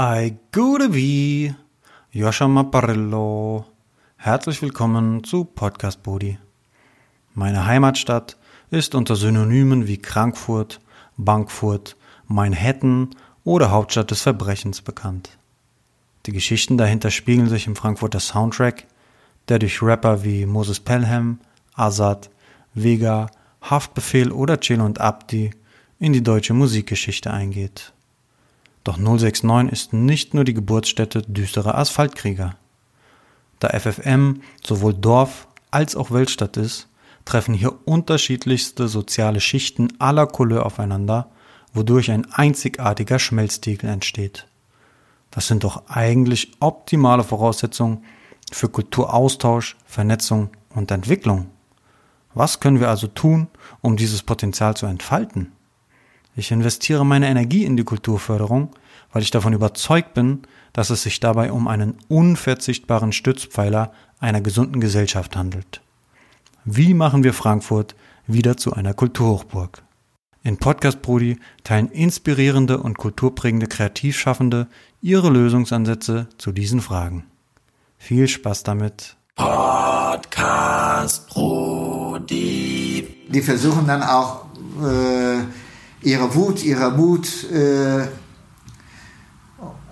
Ai gute wie, Joscha Mapparillo. Herzlich willkommen zu Podcast Bodi. Meine Heimatstadt ist unter Synonymen wie Frankfurt, Bankfurt, Manhattan oder Hauptstadt des Verbrechens bekannt. Die Geschichten dahinter spiegeln sich im Frankfurter Soundtrack, der durch Rapper wie Moses Pelham, Azad, Vega, Haftbefehl oder Chill und Abdi in die deutsche Musikgeschichte eingeht. Doch 069 ist nicht nur die Geburtsstätte düsterer Asphaltkrieger. Da FFM sowohl Dorf als auch Weltstadt ist, treffen hier unterschiedlichste soziale Schichten aller Couleur aufeinander, wodurch ein einzigartiger Schmelztiegel entsteht. Das sind doch eigentlich optimale Voraussetzungen für Kulturaustausch, Vernetzung und Entwicklung. Was können wir also tun, um dieses Potenzial zu entfalten? Ich investiere meine Energie in die Kulturförderung, weil ich davon überzeugt bin, dass es sich dabei um einen unverzichtbaren Stützpfeiler einer gesunden Gesellschaft handelt. Wie machen wir Frankfurt wieder zu einer Kulturhochburg? In Podcast Brudi teilen inspirierende und kulturprägende Kreativschaffende ihre Lösungsansätze zu diesen Fragen. Viel Spaß damit. Podcast Brudi. Die versuchen dann auch äh, ihre Wut, ihre Mut äh,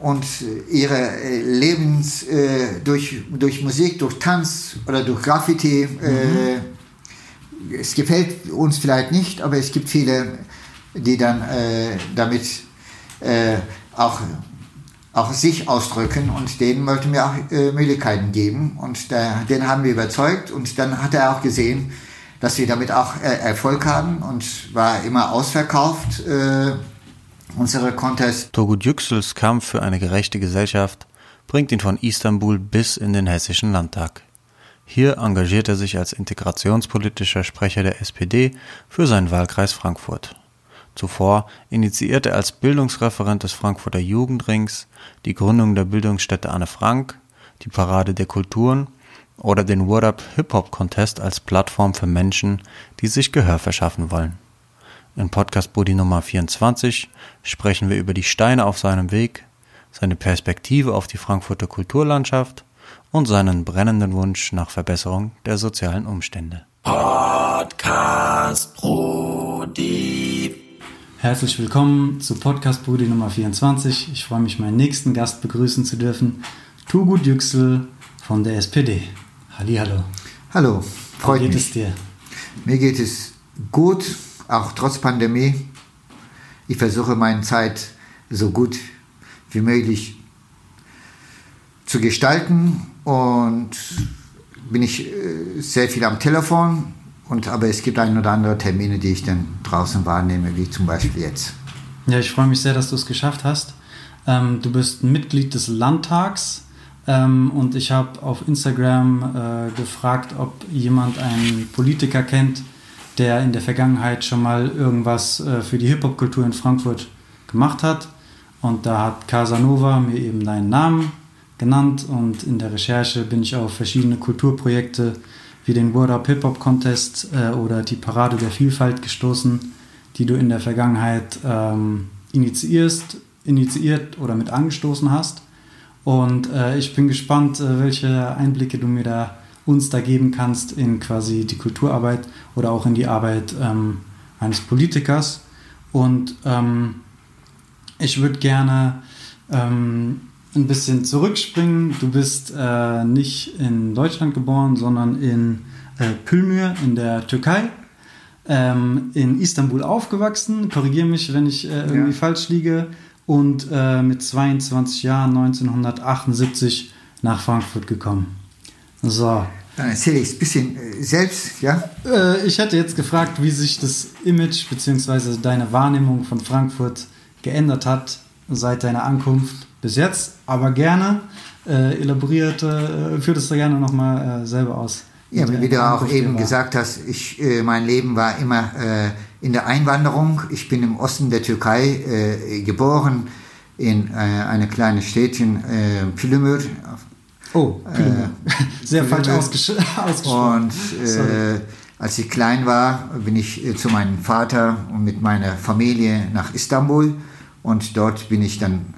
und ihre äh, Lebens äh, durch, durch Musik, durch Tanz oder durch Graffiti. Äh, mhm. es gefällt uns vielleicht nicht, aber es gibt viele, die dann äh, damit auch, auch sich ausdrücken und denen möchten wir auch Möglichkeiten geben. Und den haben wir überzeugt und dann hat er auch gesehen, dass wir damit auch äh, Erfolg haben und war immer ausverkauft. Äh, unsere Contest. Togut Yüksels Kampf für eine gerechte Gesellschaft bringt ihn von Istanbul bis in den hessischen Landtag. Hier engagiert er sich als integrationspolitischer Sprecher der SPD für seinen Wahlkreis Frankfurt. Zuvor initiierte er als Bildungsreferent des Frankfurter Jugendrings die Gründung der Bildungsstätte Anne Frank, die Parade der Kulturen oder den What Up Hip Hop Contest als Plattform für Menschen, die sich Gehör verschaffen wollen. In Podcast Buddy Nummer 24 sprechen wir über die Steine auf seinem Weg, seine Perspektive auf die Frankfurter Kulturlandschaft und seinen brennenden Wunsch nach Verbesserung der sozialen Umstände. Podcast Brudi. Herzlich willkommen zu Podcast Brudi Nummer 24. Ich freue mich, meinen nächsten Gast begrüßen zu dürfen, Tugut Yüksel von der SPD. Hallo. Hallo, freut Wie geht mich. es dir? Mir geht es gut, auch trotz Pandemie. Ich versuche meine Zeit so gut wie möglich zu gestalten und bin ich äh, sehr viel am Telefon. Und, aber es gibt ein oder andere Termine, die ich dann draußen wahrnehme, wie zum Beispiel jetzt. Ja, ich freue mich sehr, dass du es geschafft hast. Ähm, du bist Mitglied des Landtags ähm, und ich habe auf Instagram äh, gefragt, ob jemand einen Politiker kennt, der in der Vergangenheit schon mal irgendwas äh, für die Hip-Hop-Kultur in Frankfurt gemacht hat. Und da hat Casanova mir eben deinen Namen genannt und in der Recherche bin ich auf verschiedene Kulturprojekte wie den World Up Hip Hop Contest äh, oder die Parade der Vielfalt gestoßen, die du in der Vergangenheit ähm, initiierst, initiiert oder mit angestoßen hast. Und äh, ich bin gespannt, äh, welche Einblicke du mir da uns da geben kannst in quasi die Kulturarbeit oder auch in die Arbeit ähm, eines Politikers. Und ähm, ich würde gerne ähm, ein bisschen zurückspringen. Du bist äh, nicht in Deutschland geboren, sondern in äh, Pülmür in der Türkei. Ähm, in Istanbul aufgewachsen. Korrigiere mich, wenn ich äh, irgendwie ja. falsch liege und äh, mit 22 Jahren 1978 nach Frankfurt gekommen. So. Dann erzähle ich es ein bisschen äh, selbst, ja? Äh, ich hätte jetzt gefragt, wie sich das Image bzw. deine Wahrnehmung von Frankfurt geändert hat seit deiner Ankunft bis jetzt, aber gerne äh, elaboriert, äh, führt es da gerne nochmal äh, selber aus. Ja, wie du auch eben gesagt hast, ich, äh, mein Leben war immer äh, in der Einwanderung. Ich bin im Osten der Türkei äh, geboren, in äh, eine kleine Städtchen äh, Pülümür. Oh, Pülümür. Sehr falsch ausges ausgesprochen. Und äh, als ich klein war, bin ich äh, zu meinem Vater und mit meiner Familie nach Istanbul und dort bin ich dann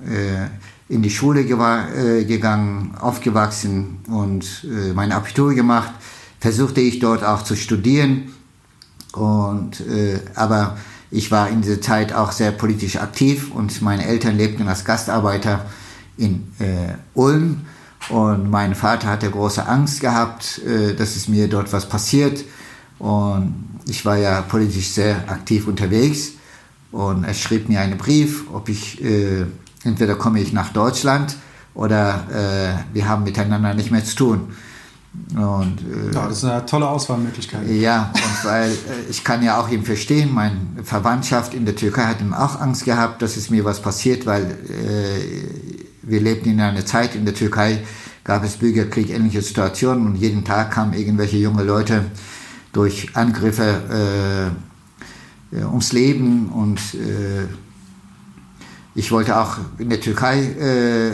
in die Schule äh, gegangen, aufgewachsen und äh, mein Abitur gemacht. Versuchte ich dort auch zu studieren. Und, äh, aber ich war in dieser Zeit auch sehr politisch aktiv und meine Eltern lebten als Gastarbeiter in äh, Ulm. Und mein Vater hatte große Angst gehabt, äh, dass es mir dort was passiert. Und ich war ja politisch sehr aktiv unterwegs. Und er schrieb mir einen Brief, ob ich, äh, entweder komme ich nach Deutschland oder äh, wir haben miteinander nicht mehr zu tun. Und, äh, ja, das ist eine tolle Auswahlmöglichkeit. Ja, und weil äh, ich kann ja auch ihn verstehen, meine Verwandtschaft in der Türkei hat ihm auch Angst gehabt, dass es mir was passiert, weil äh, wir lebten in einer Zeit in der Türkei, gab es Bürgerkrieg, ähnliche Situationen und jeden Tag kamen irgendwelche junge Leute durch Angriffe äh, ums Leben und äh, ich wollte auch in der Türkei äh,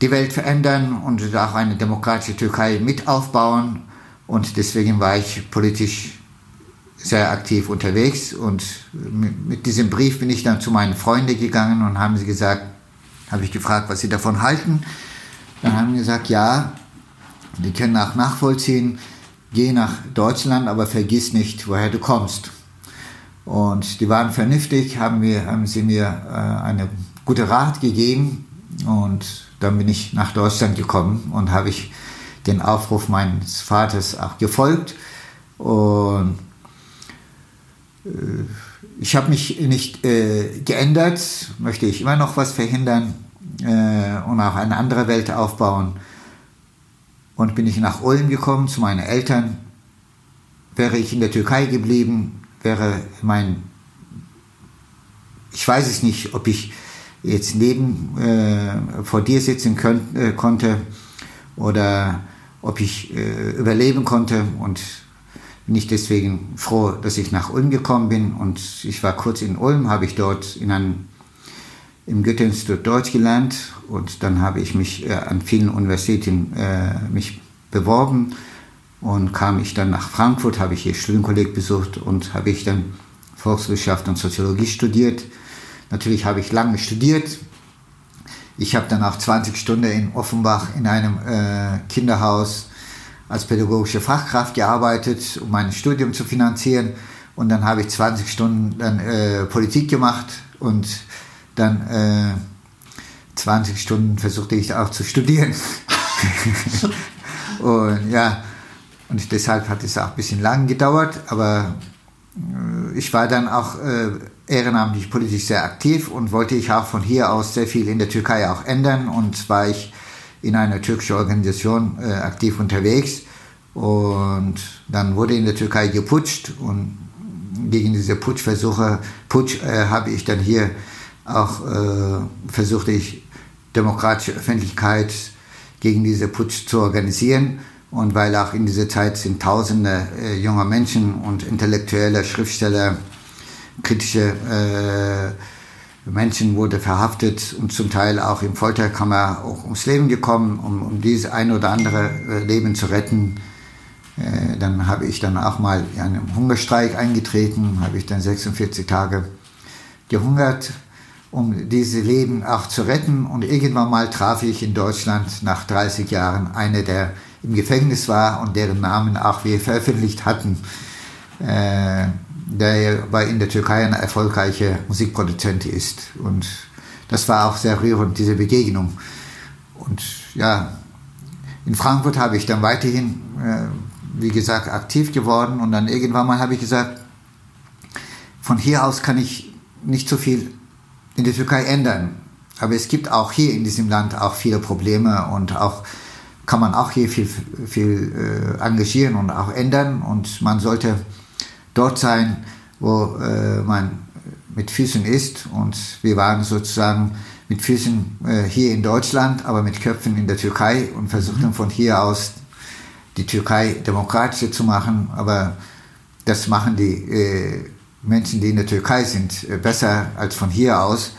die Welt verändern und auch eine demokratische Türkei mit aufbauen und deswegen war ich politisch sehr aktiv unterwegs und mit diesem Brief bin ich dann zu meinen Freunden gegangen und haben sie gesagt, habe ich gefragt, was sie davon halten. Dann haben sie gesagt, ja, die können auch nachvollziehen, geh nach Deutschland, aber vergiss nicht, woher du kommst. Und die waren vernünftig, haben, mir, haben sie mir äh, eine gute Rat gegeben und dann bin ich nach Deutschland gekommen und habe ich den Aufruf meines Vaters auch gefolgt und äh, ich habe mich nicht äh, geändert, möchte ich immer noch was verhindern äh, und auch eine andere Welt aufbauen. Und bin ich nach Ulm gekommen zu meinen Eltern. Wäre ich in der Türkei geblieben, wäre mein, ich weiß es nicht, ob ich jetzt neben äh, vor dir sitzen könnt, äh, konnte oder ob ich äh, überleben konnte und bin ich deswegen froh, dass ich nach Ulm gekommen bin und ich war kurz in Ulm, habe ich dort in einem, im Goethe-Institut Deutsch gelernt und dann habe ich mich äh, an vielen Universitäten äh, mich beworben und kam ich dann nach Frankfurt, habe ich hier Studienkolleg besucht und habe ich dann Volkswirtschaft und Soziologie studiert. Natürlich habe ich lange studiert. Ich habe dann auch 20 Stunden in Offenbach in einem äh, Kinderhaus als pädagogische Fachkraft gearbeitet, um mein Studium zu finanzieren. Und dann habe ich 20 Stunden dann äh, Politik gemacht und dann äh, 20 Stunden versuchte ich auch zu studieren. und ja, und deshalb hat es auch ein bisschen lang gedauert, aber äh, ich war dann auch äh, ehrenamtlich politisch sehr aktiv und wollte ich auch von hier aus sehr viel in der Türkei auch ändern und war ich in einer türkischen Organisation äh, aktiv unterwegs. Und dann wurde in der Türkei geputscht und gegen diese Putschversuche, Putsch äh, habe ich dann hier auch äh, versucht, ich demokratische Öffentlichkeit gegen diese Putsch zu organisieren. Und weil auch in dieser Zeit sind tausende äh, junger Menschen und intellektuelle Schriftsteller, kritische äh, Menschen wurde verhaftet und zum Teil auch in Folterkammer auch ums Leben gekommen, um, um dieses ein oder andere äh, Leben zu retten. Äh, dann habe ich dann auch mal in einen Hungerstreik eingetreten, habe ich dann 46 Tage gehungert, um diese Leben auch zu retten. Und irgendwann mal traf ich in Deutschland nach 30 Jahren eine, der im Gefängnis war und deren Namen auch wir veröffentlicht hatten. Äh, der in der Türkei ein erfolgreicher Musikproduzent ist. Und das war auch sehr rührend, diese Begegnung. Und ja, in Frankfurt habe ich dann weiterhin, äh, wie gesagt, aktiv geworden. Und dann irgendwann mal habe ich gesagt, von hier aus kann ich nicht so viel in der Türkei ändern. Aber es gibt auch hier in diesem Land auch viele Probleme und auch kann man auch hier viel, viel äh, engagieren und auch ändern. Und man sollte dort sein, wo äh, man mit Füßen ist. Und wir waren sozusagen mit Füßen äh, hier in Deutschland, aber mit Köpfen in der Türkei und versuchten mhm. von hier aus die Türkei demokratischer zu machen. Aber das machen die äh, Menschen, die in der Türkei sind, äh, besser als von hier aus.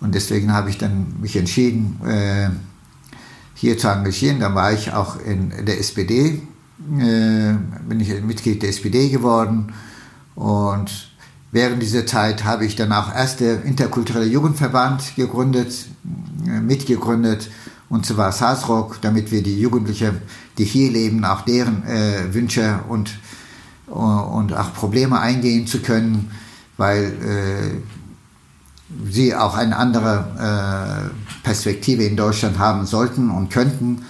Und deswegen habe ich dann mich entschieden, äh, hier zu engagieren. Dann war ich auch in der SPD, äh, bin ich Mitglied der SPD geworden und während dieser Zeit habe ich dann auch erste interkulturelle Jugendverband gegründet, äh, mitgegründet und zwar Saasrock, damit wir die Jugendlichen, die hier leben, auch deren äh, Wünsche und, und auch Probleme eingehen zu können, weil äh, sie auch eine andere äh, Perspektive in Deutschland haben sollten und könnten.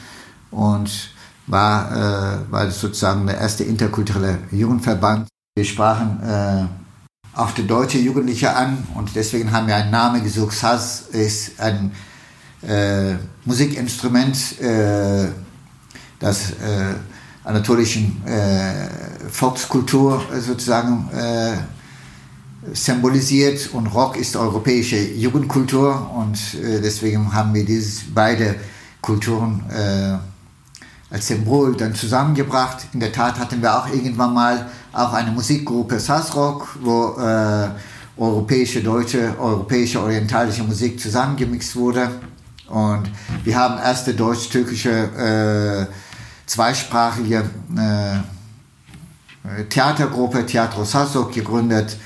Und war, äh, war sozusagen der erste interkulturelle Jugendverband. Wir sprachen äh, auch die deutsche Jugendliche an und deswegen haben wir einen Namen gesucht. Saz ist ein äh, Musikinstrument, äh, das äh, anatolischen äh, Volkskultur sozusagen äh, symbolisiert und Rock ist europäische Jugendkultur und deswegen haben wir diese beide Kulturen als Symbol dann zusammengebracht. In der Tat hatten wir auch irgendwann mal auch eine Musikgruppe Sassrock, wo äh, europäische, deutsche, europäische, orientalische Musik zusammengemixt wurde. Und wir haben erste deutsch-türkische äh, zweisprachige äh, Theatergruppe Teatro Sassok gegründet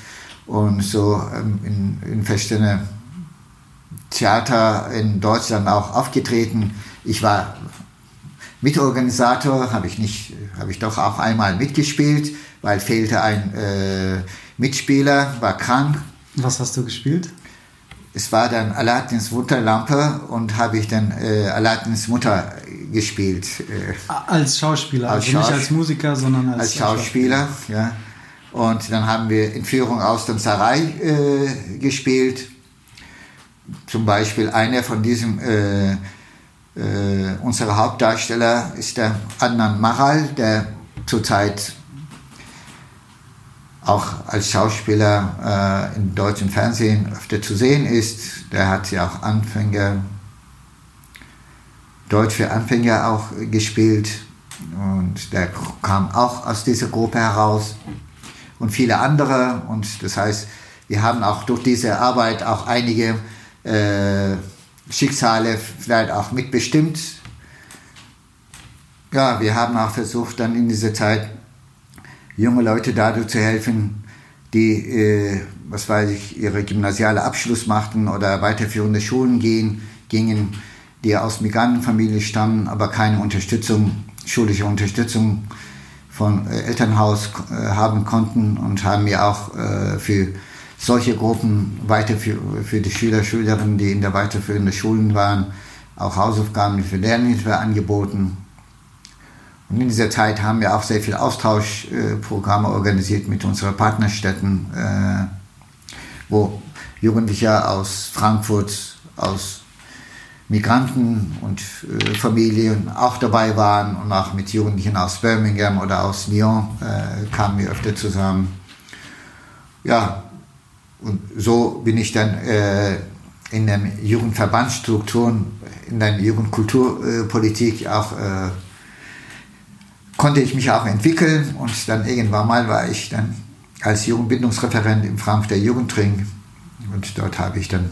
und so ähm, in, in verschiedene Theater in Deutschland auch aufgetreten. Ich war Mitorganisator habe ich habe ich doch auch einmal mitgespielt, weil fehlte ein äh, Mitspieler, war krank. Was hast du gespielt? Es war dann Aladdins Mutterlampe und habe ich dann äh, Aladdins Mutter gespielt. Äh, als Schauspieler, als also Schaus nicht als Musiker, sondern als, als Schauspieler. Schauspieler. Ja. Und dann haben wir Entführung aus dem Sarai äh, gespielt. Zum Beispiel einer von diesen äh, äh, unser Hauptdarsteller ist der Adnan Maral, der zurzeit auch als Schauspieler äh, im deutschen Fernsehen öfter zu sehen ist. Der hat ja auch Anfänger, Deutsch für Anfänger auch gespielt und der kam auch aus dieser Gruppe heraus und viele andere. Und das heißt, wir haben auch durch diese Arbeit auch einige äh, Schicksale vielleicht auch mitbestimmt. Ja, wir haben auch versucht, dann in dieser Zeit junge Leute dadurch zu helfen, die, äh, was weiß ich, ihre gymnasiale Abschluss machten oder weiterführende Schulen gehen, gingen, die aus Migrantenfamilien stammen, aber keine Unterstützung, schulische Unterstützung von äh, Elternhaus äh, haben konnten und haben mir auch äh, für solche Gruppen weiter für, für die Schüler, Schülerinnen, die in der weiterführenden Schulen waren, auch Hausaufgaben für Lernhilfe angeboten. Und in dieser Zeit haben wir auch sehr viele Austauschprogramme organisiert mit unseren Partnerstädten, äh, wo Jugendliche aus Frankfurt, aus Migranten und äh, Familien auch dabei waren und auch mit Jugendlichen aus Birmingham oder aus Lyon äh, kamen wir öfter zusammen. Ja, und so bin ich dann in den Jugendverbandsstrukturen, in der Jugendkulturpolitik auch, konnte ich mich auch entwickeln und dann irgendwann mal war ich dann als Jugendbildungsreferent im Frankfurter Jugendring und dort habe ich dann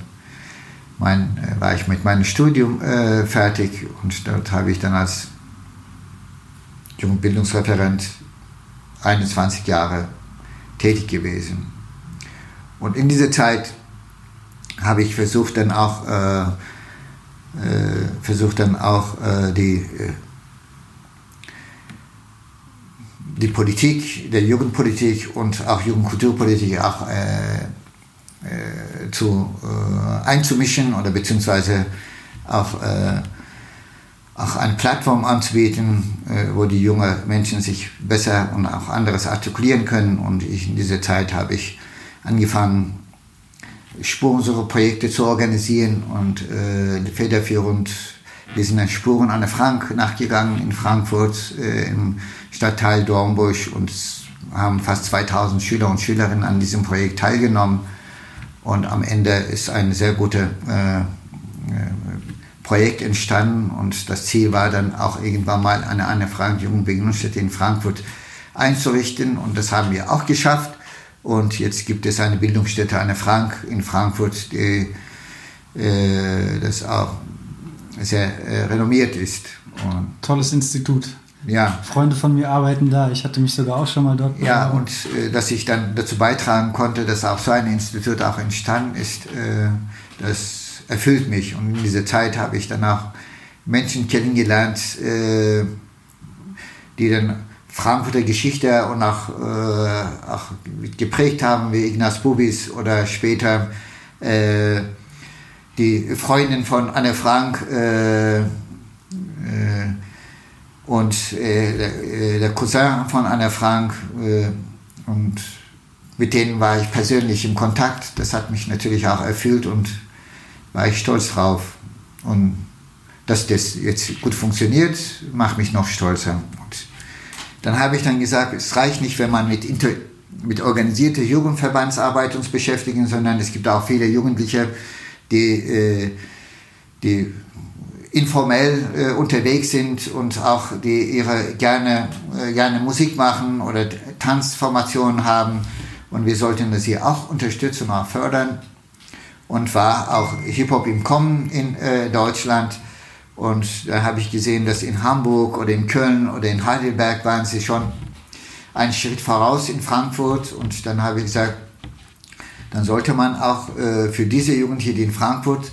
mein, äh, war ich mit meinem Studium äh, fertig und dort habe ich dann als Jugendbildungsreferent 21 Jahre tätig gewesen. Und in dieser Zeit habe ich versucht dann auch, äh, äh, versucht dann auch äh, die, äh, die Politik, der Jugendpolitik und auch Jugendkulturpolitik auch äh, äh, zu, einzumischen oder beziehungsweise auch, auch eine Plattform anzubieten, wo die jungen Menschen sich besser und auch anderes artikulieren können. Und ich, in dieser Zeit habe ich angefangen, Spurensuche-Projekte zu organisieren und äh, federführend. Wir sind dann Spuren der Frank nachgegangen in Frankfurt äh, im Stadtteil Dornbusch und haben fast 2000 Schüler und Schülerinnen an diesem Projekt teilgenommen. Und am Ende ist ein sehr gutes äh, äh, Projekt entstanden und das Ziel war dann auch irgendwann mal eine Anne Frank Jugendbegegnungsstätte in Frankfurt einzurichten und das haben wir auch geschafft. Und jetzt gibt es eine Bildungsstätte Anne Frank in Frankfurt, die äh, das auch sehr äh, renommiert ist. Und Tolles Institut. Ja. Freunde von mir arbeiten da. Ich hatte mich sogar auch schon mal dort. Ja, und äh, dass ich dann dazu beitragen konnte, dass auch so ein Institut auch entstanden ist, äh, das erfüllt mich. Und in dieser Zeit habe ich dann auch Menschen kennengelernt, äh, die dann Frankfurter Geschichte und auch, äh, auch geprägt haben, wie Ignaz Bubis oder später äh, die Freundin von Anne Frank äh, äh, und äh, der, äh, Cousin von Anne Frank äh, und mit denen war ich persönlich im Kontakt. Das hat mich natürlich auch erfüllt und war ich stolz drauf. Und dass das jetzt gut funktioniert, macht mich noch stolzer. Und dann habe ich dann gesagt, es reicht nicht, wenn man mit, mit organisierter Jugendverbandsarbeit uns beschäftigen, sondern es gibt auch viele Jugendliche, die, äh, die informell äh, unterwegs sind und auch die ihre gerne, äh, gerne Musik machen oder Tanzformationen haben. Und wir sollten sie auch unterstützen und auch fördern. Und war auch Hip-Hop im Kommen in Deutschland. Und da habe ich gesehen, dass in Hamburg oder in Köln oder in Heidelberg waren sie schon einen Schritt voraus in Frankfurt. Und dann habe ich gesagt, dann sollte man auch äh, für diese Jugendlichen, die in Frankfurt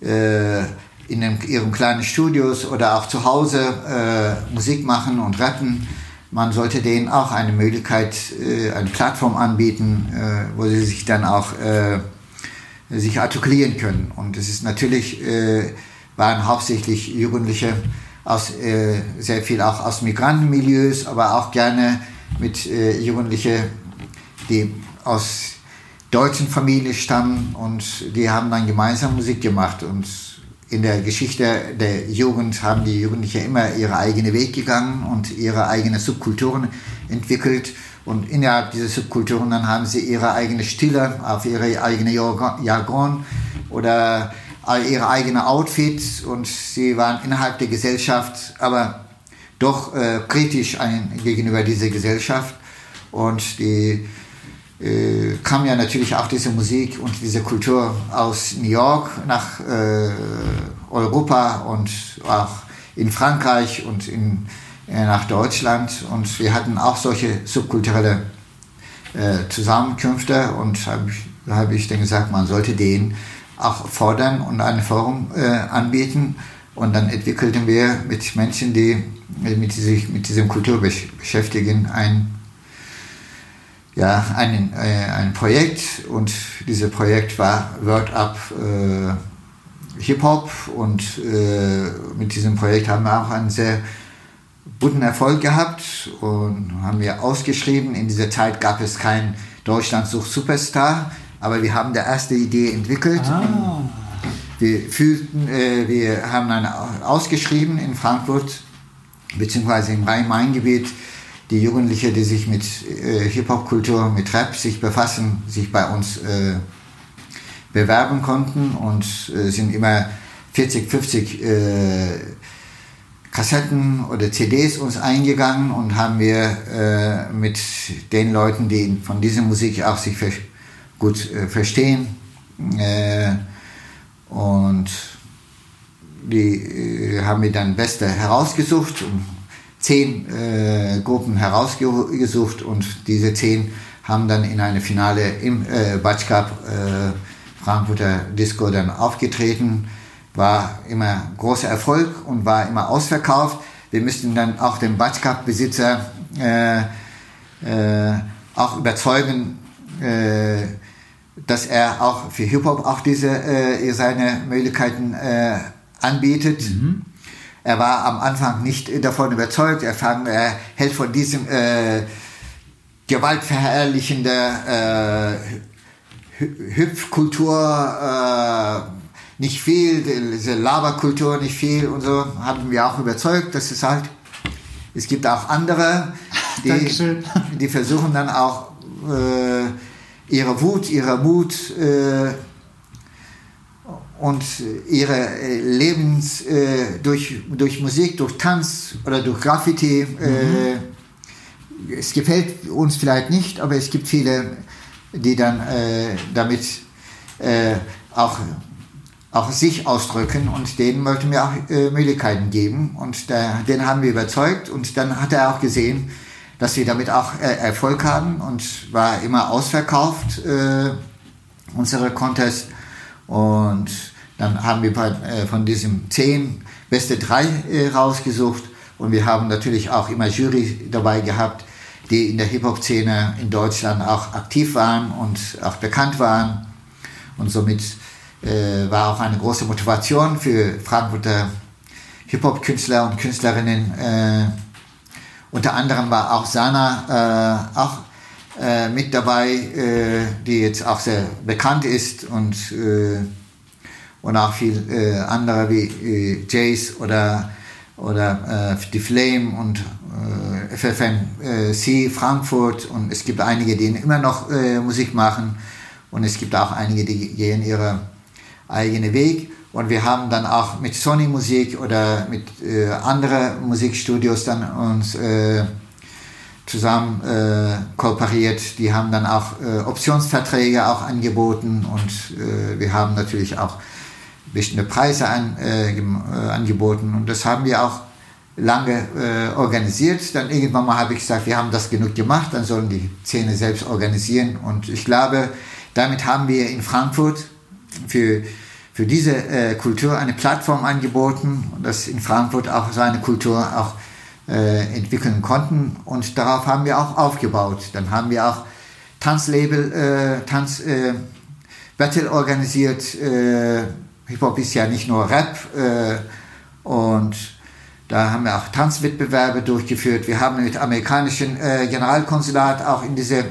äh, in dem, ihren kleinen Studios oder auch zu Hause äh, Musik machen und rappen, man sollte denen auch eine Möglichkeit, äh, eine Plattform anbieten, äh, wo sie sich dann auch äh, sich artikulieren können. Und es ist natürlich, waren hauptsächlich Jugendliche aus, sehr viel auch aus Migrantenmilieus, aber auch gerne mit Jugendlichen, die aus deutschen Familien stammen und die haben dann gemeinsam Musik gemacht und in der Geschichte der Jugend haben die Jugendlichen immer ihre eigenen Weg gegangen und ihre eigenen Subkulturen entwickelt. Und innerhalb dieser Subkulturen dann haben sie ihre eigene Stile, auf ihre eigene Jargon oder ihre eigenen Outfits und sie waren innerhalb der Gesellschaft, aber doch äh, kritisch ein, gegenüber dieser Gesellschaft. Und die äh, kam ja natürlich auch diese Musik und diese Kultur aus New York nach äh, Europa und auch in Frankreich und in, äh, nach Deutschland. Und wir hatten auch solche subkulturelle äh, Zusammenkünfte und hab ich, da habe ich dann gesagt, man sollte den auch fordern und ein Forum äh, anbieten. Und dann entwickelten wir mit Menschen, die mit, sich mit diesem Kultur beschäftigen, ein ja, ein, äh, ein Projekt und dieses Projekt war Word Up äh, Hip Hop und äh, mit diesem Projekt haben wir auch einen sehr guten Erfolg gehabt und haben wir ausgeschrieben. In dieser Zeit gab es kein Deutschland sucht Superstar, aber wir haben die erste Idee entwickelt. Ah. Wir fühlten, äh, wir haben dann ausgeschrieben in Frankfurt beziehungsweise im Rhein-Main-Gebiet die Jugendlichen, die sich mit äh, Hip-Hop-Kultur, mit Rap sich befassen, sich bei uns äh, bewerben konnten und äh, sind immer 40, 50 äh, Kassetten oder CDs uns eingegangen und haben wir äh, mit den Leuten, die von dieser Musik auch sich ver gut äh, verstehen und die haben wir dann Beste herausgesucht und zehn äh, Gruppen herausgesucht und diese zehn haben dann in eine Finale im äh, Batsch Cup äh, Frankfurter Disco dann aufgetreten. War immer großer Erfolg und war immer ausverkauft. Wir müssten dann auch den Batsch Cup Besitzer äh, äh, auch überzeugen, äh, dass er auch für Hip-Hop auch diese, äh, seine Möglichkeiten äh, anbietet. Mhm. Er war am Anfang nicht davon überzeugt. Er, fand, er hält von diesem äh, gewaltverherrlichende äh, Hüpfkultur äh, nicht viel, diese Laberkultur nicht viel und so, haben wir auch überzeugt, dass es halt, es gibt auch andere, die, die versuchen dann auch äh, ihre Wut, ihre Mut äh, und ihre äh, Lebens äh, durch, durch Musik, durch Tanz oder durch Graffiti. Äh, mhm. es gefällt uns vielleicht nicht, aber es gibt viele, die dann äh, damit äh, auch auch sich ausdrücken und denen wollten wir auch äh, Möglichkeiten geben und der, den haben wir überzeugt und dann hat er auch gesehen, dass wir damit auch äh, Erfolg haben und war immer ausverkauft, äh, unsere Contest und dann haben wir äh, von diesem zehn beste drei äh, rausgesucht und wir haben natürlich auch immer Jury dabei gehabt, die in der Hip-Hop-Szene in Deutschland auch aktiv waren und auch bekannt waren. Und somit äh, war auch eine große Motivation für Frankfurter Hip-Hop-Künstler und Künstlerinnen. Unter anderem war auch Sana auch mit dabei, die jetzt auch sehr bekannt ist und, und auch viel andere wie Jace oder oder äh, die Flame und äh, FFMC Frankfurt. Und es gibt einige, die immer noch äh, Musik machen. Und es gibt auch einige, die gehen ihren eigenen Weg. Und wir haben dann auch mit Sony Musik oder mit äh, anderen Musikstudios dann uns äh, zusammen äh, kooperiert. Die haben dann auch äh, Optionsverträge auch angeboten. Und äh, wir haben natürlich auch bestimmte Preise an, äh, äh, angeboten und das haben wir auch lange äh, organisiert. Dann irgendwann mal habe ich gesagt, wir haben das genug gemacht, dann sollen die Szene selbst organisieren und ich glaube, damit haben wir in Frankfurt für, für diese äh, Kultur eine Plattform angeboten, dass in Frankfurt auch so eine Kultur auch äh, entwickeln konnten und darauf haben wir auch aufgebaut. Dann haben wir auch Tanzlabel, äh, Tanz Battle organisiert, Hip-Hop ist ja nicht nur Rap äh, und da haben wir auch Tanzwettbewerbe durchgeführt. Wir haben mit amerikanischen äh, Generalkonsulat auch in diese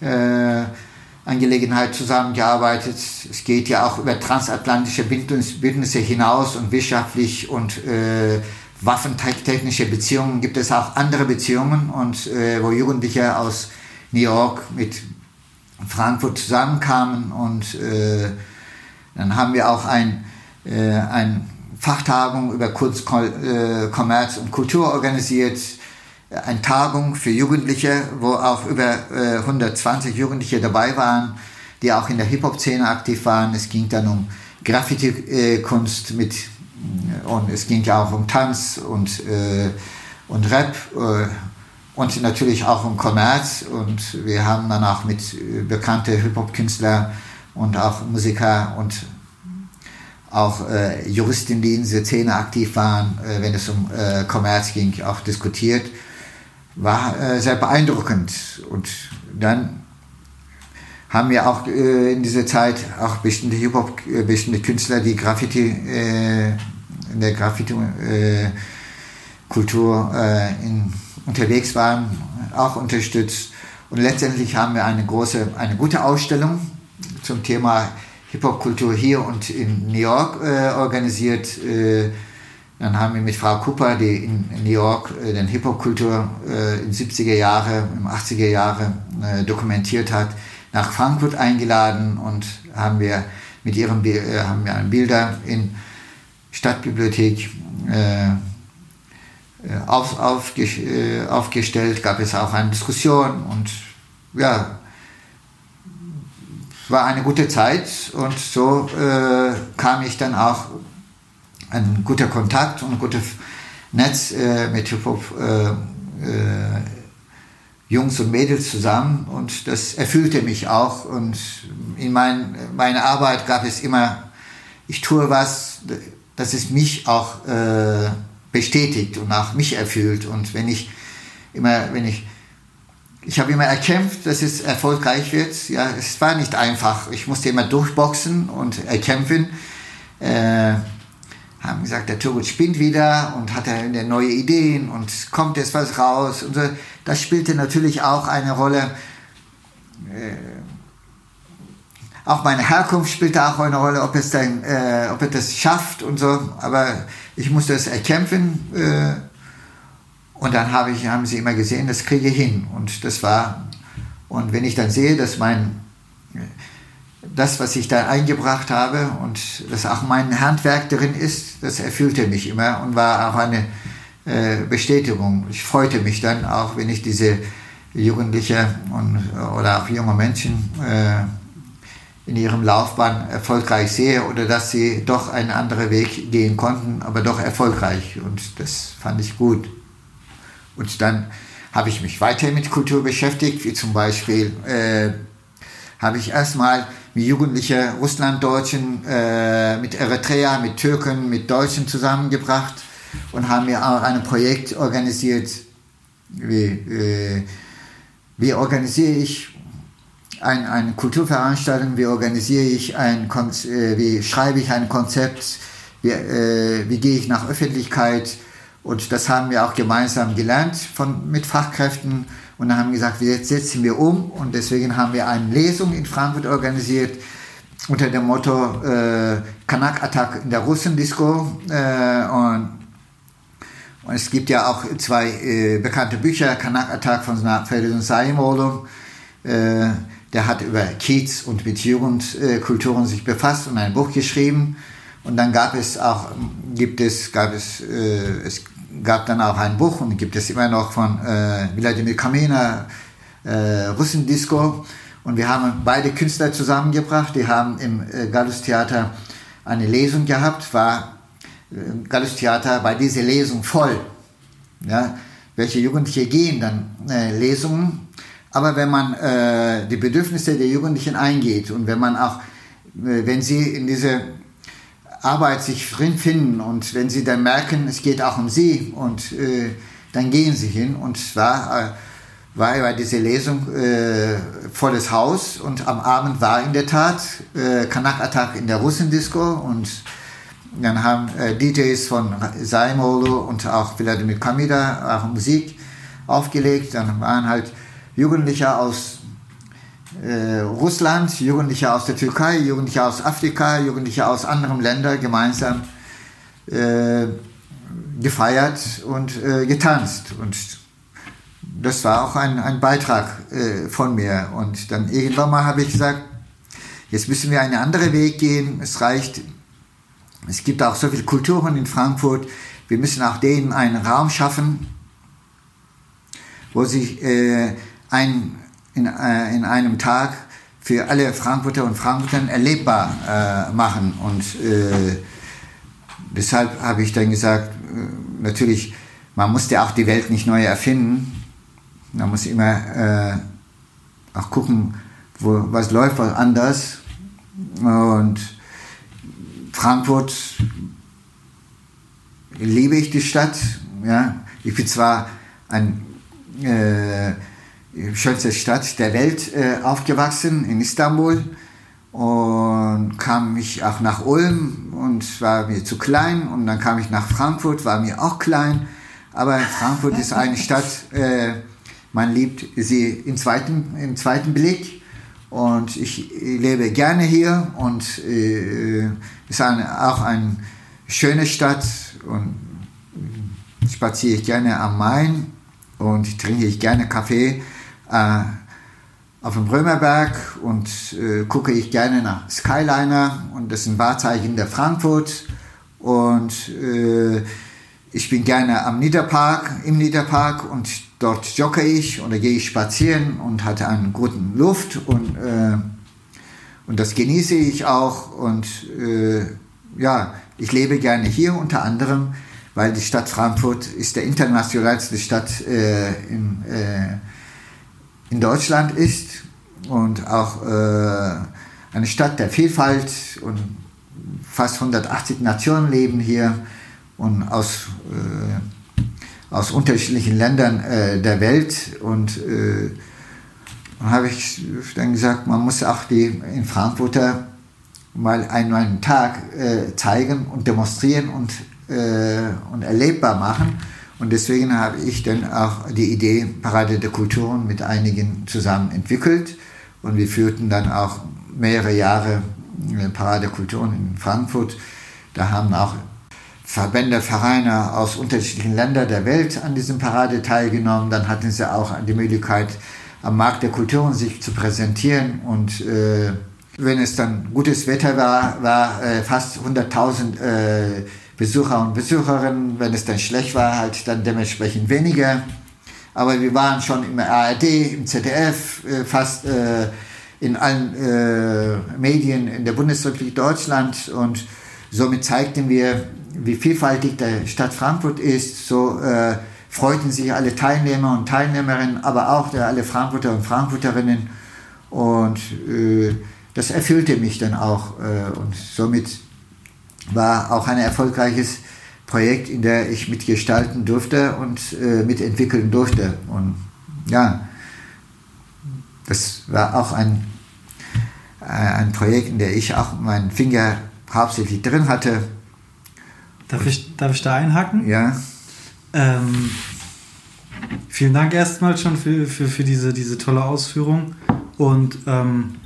äh, Angelegenheit zusammengearbeitet. Es geht ja auch über transatlantische Bündnisse hinaus und wirtschaftlich und äh, waffentechnische Beziehungen gibt es auch andere Beziehungen und äh, wo Jugendliche aus New York mit Frankfurt zusammenkamen und äh, dann haben wir auch ein, äh, ein Fachtagung über Kunst, äh, Kommerz und Kultur organisiert, eine Tagung für Jugendliche, wo auch über äh, 120 Jugendliche dabei waren, die auch in der Hip-Hop-Szene aktiv waren. Es ging dann um Graffiti-Kunst mit und es ging ja auch um Tanz und, äh, und Rap äh, und natürlich auch um Kommerz und wir haben dann auch mit äh, bekannten Hip-Hop-Künstlern und auch Musiker und auch äh, Juristen, die in dieser Szene aktiv waren, äh, wenn es um äh, Kommerz ging, auch diskutiert. War äh, sehr beeindruckend. Und dann haben wir auch äh, in dieser Zeit auch bestimmte Hip-Hop, äh, bestimmte Künstler, die Graffiti, in der Graffiti-Kultur unterwegs waren, auch unterstützt. Und letztendlich haben wir eine große, eine gute Ausstellung zum Thema Hip-Hop-Kultur hier und in New York äh, organisiert. Äh, dann haben wir mit Frau Cooper, die in New York äh, den Hip-Hop-Kultur äh, in 70er Jahre, im 80er Jahre dokumentiert hat, nach Frankfurt eingeladen und haben wir mit ihren haben wir Bilder in Stadtbibliothek auf, aufgestellt, gab es auch eine Diskussion und ja, war eine gute Zeit und so äh, kam ich dann auch ein guter Kontakt und ein gutes Netz äh, mit Hip-Hop äh, äh, Jungs und Mädels zusammen und das erfüllte mich auch und in mein, meiner Arbeit gab es immer, ich tue was, dass es mich auch äh, bestätigt und auch mich erfüllt und wenn ich immer, wenn ich ich habe immer erkämpft, dass es erfolgreich wird. Ja, es war nicht einfach. Ich musste immer durchboxen und erkämpfen. Äh, haben gesagt, der Turgut spinnt wieder und hat er neue Ideen und kommt jetzt was raus. Und so. Das spielte natürlich auch eine Rolle. Äh, auch meine Herkunft spielte auch eine Rolle, ob es, dann, äh, ob es das schafft und so. Aber ich musste es erkämpfen. Äh, und dann habe ich, haben sie immer gesehen, das kriege ich hin. Und das war, und wenn ich dann sehe, dass mein, das, was ich da eingebracht habe und dass auch mein Handwerk drin ist, das erfüllte mich immer und war auch eine äh, Bestätigung. Ich freute mich dann auch, wenn ich diese Jugendliche und, oder auch junge Menschen, äh, in ihrem Laufbahn erfolgreich sehe oder dass sie doch einen anderen Weg gehen konnten, aber doch erfolgreich. Und das fand ich gut. Und dann habe ich mich weiter mit Kultur beschäftigt, wie zum Beispiel äh, habe ich erstmal mit Jugendlichen Russlanddeutschen, äh, mit Eritrea, mit Türken, mit Deutschen zusammengebracht und haben mir auch ein Projekt organisiert, wie, äh, wie organisiere ich ein, eine Kulturveranstaltung, wie organisiere ich ein, äh, wie schreibe ich ein Konzept, wie, äh, wie gehe ich nach Öffentlichkeit und das haben wir auch gemeinsam gelernt von, mit Fachkräften. Und dann haben wir gesagt, jetzt setzen wir um. Und deswegen haben wir eine Lesung in Frankfurt organisiert unter dem Motto äh, Kanak Attack in der Russendisco. Äh, und, und es gibt ja auch zwei äh, bekannte Bücher, Kanak Attack von Feridun Saimolo, äh, der hat über Kiez und mit Jugendkulturen sich befasst und ein Buch geschrieben. Und dann gab es auch, gibt es, gab es, äh, es gab dann auch ein Buch und gibt es immer noch von äh, Wladimir Kamena, äh, Russendisco. Und wir haben beide Künstler zusammengebracht. Die haben im äh, Gallus Theater eine Lesung gehabt. War äh, Gallus Theater bei dieser Lesung voll. Ja, welche Jugendliche gehen dann äh, Lesungen. Aber wenn man äh, die Bedürfnisse der Jugendlichen eingeht und wenn man auch, äh, wenn sie in diese Arbeit sich finden und wenn sie dann merken, es geht auch um sie und äh, dann gehen sie hin und zwar äh, war bei dieser Lesung äh, volles Haus und am Abend war in der Tat äh, Kanak Attack in der Russendisco und dann haben äh, DJs von Saimolo und auch Vladimir Kamida auch Musik aufgelegt, dann waren halt Jugendliche aus äh, Russland, Jugendliche aus der Türkei, Jugendliche aus Afrika, Jugendliche aus anderen Ländern gemeinsam äh, gefeiert und äh, getanzt. Und das war auch ein, ein Beitrag äh, von mir. Und dann irgendwann mal habe ich gesagt, jetzt müssen wir einen anderen Weg gehen. Es reicht, es gibt auch so viele Kulturen in Frankfurt. Wir müssen auch denen einen Raum schaffen, wo sich äh, ein in, äh, in einem Tag für alle Frankfurter und Frankfurter erlebbar äh, machen. Und äh, deshalb habe ich dann gesagt, äh, natürlich, man muss ja auch die Welt nicht neu erfinden. Man muss immer äh, auch gucken, wo, was läuft was anders. Und Frankfurt liebe ich die Stadt. Ja. Ich bin zwar ein äh, schönste Stadt der Welt äh, aufgewachsen, in Istanbul. Und kam ich auch nach Ulm und war mir zu klein. Und dann kam ich nach Frankfurt, war mir auch klein. Aber Frankfurt ist eine Stadt, äh, man liebt sie im zweiten, im zweiten Blick. Und ich lebe gerne hier und äh, ist eine, auch eine schöne Stadt. Und spaziere ich gerne am Main und trinke ich gerne Kaffee äh, auf dem Römerberg und äh, gucke ich gerne nach Skyliner und das ist ein Wahrzeichen der Frankfurt und äh, ich bin gerne am Niederpark, im Niederpark und dort jogge ich oder gehe ich spazieren und hatte einen guten Luft und, äh, und das genieße ich auch und äh, ja, ich lebe gerne hier unter anderem, weil die Stadt Frankfurt ist der internationalste Stadt äh, in, äh, in Deutschland ist und auch äh, eine Stadt der Vielfalt und fast 180 Nationen leben hier und aus, äh, aus unterschiedlichen Ländern äh, der Welt und äh, habe ich dann gesagt, man muss auch die in Frankfurter mal einen, einen Tag äh, zeigen und demonstrieren und, äh, und erlebbar machen. Und deswegen habe ich dann auch die Idee Parade der Kulturen mit einigen zusammen entwickelt. Und wir führten dann auch mehrere Jahre äh, Parade der Kulturen in Frankfurt. Da haben auch Verbände, Vereine aus unterschiedlichen Ländern der Welt an diesem Parade teilgenommen. Dann hatten sie auch die Möglichkeit, am Markt der Kulturen sich zu präsentieren. Und äh, wenn es dann gutes Wetter war, war äh, fast 100.000 äh, Besucher und Besucherinnen. Wenn es dann schlecht war, halt dann dementsprechend weniger. Aber wir waren schon im ARD, im ZDF, äh, fast äh, in allen äh, Medien in der Bundesrepublik Deutschland und somit zeigten wir, wie vielfältig die Stadt Frankfurt ist. So freuten sich alle Teilnehmer und Teilnehmerinnen, aber auch der, alle Frankfurter und Frankfurterinnen. Und das erfüllte mich dann auch. Und somit war auch ein erfolgreiches Projekt, in der ich mitgestalten durfte und äh, mitentwickeln durfte. Und ja, das war auch ein, äh, ein Projekt, in der ich auch meinen Finger hauptsächlich drin hatte. Darf ich, darf ich da einhaken? Ja. Ähm, vielen Dank erstmal schon für, für, für diese, diese tolle Ausführung. Und ähm,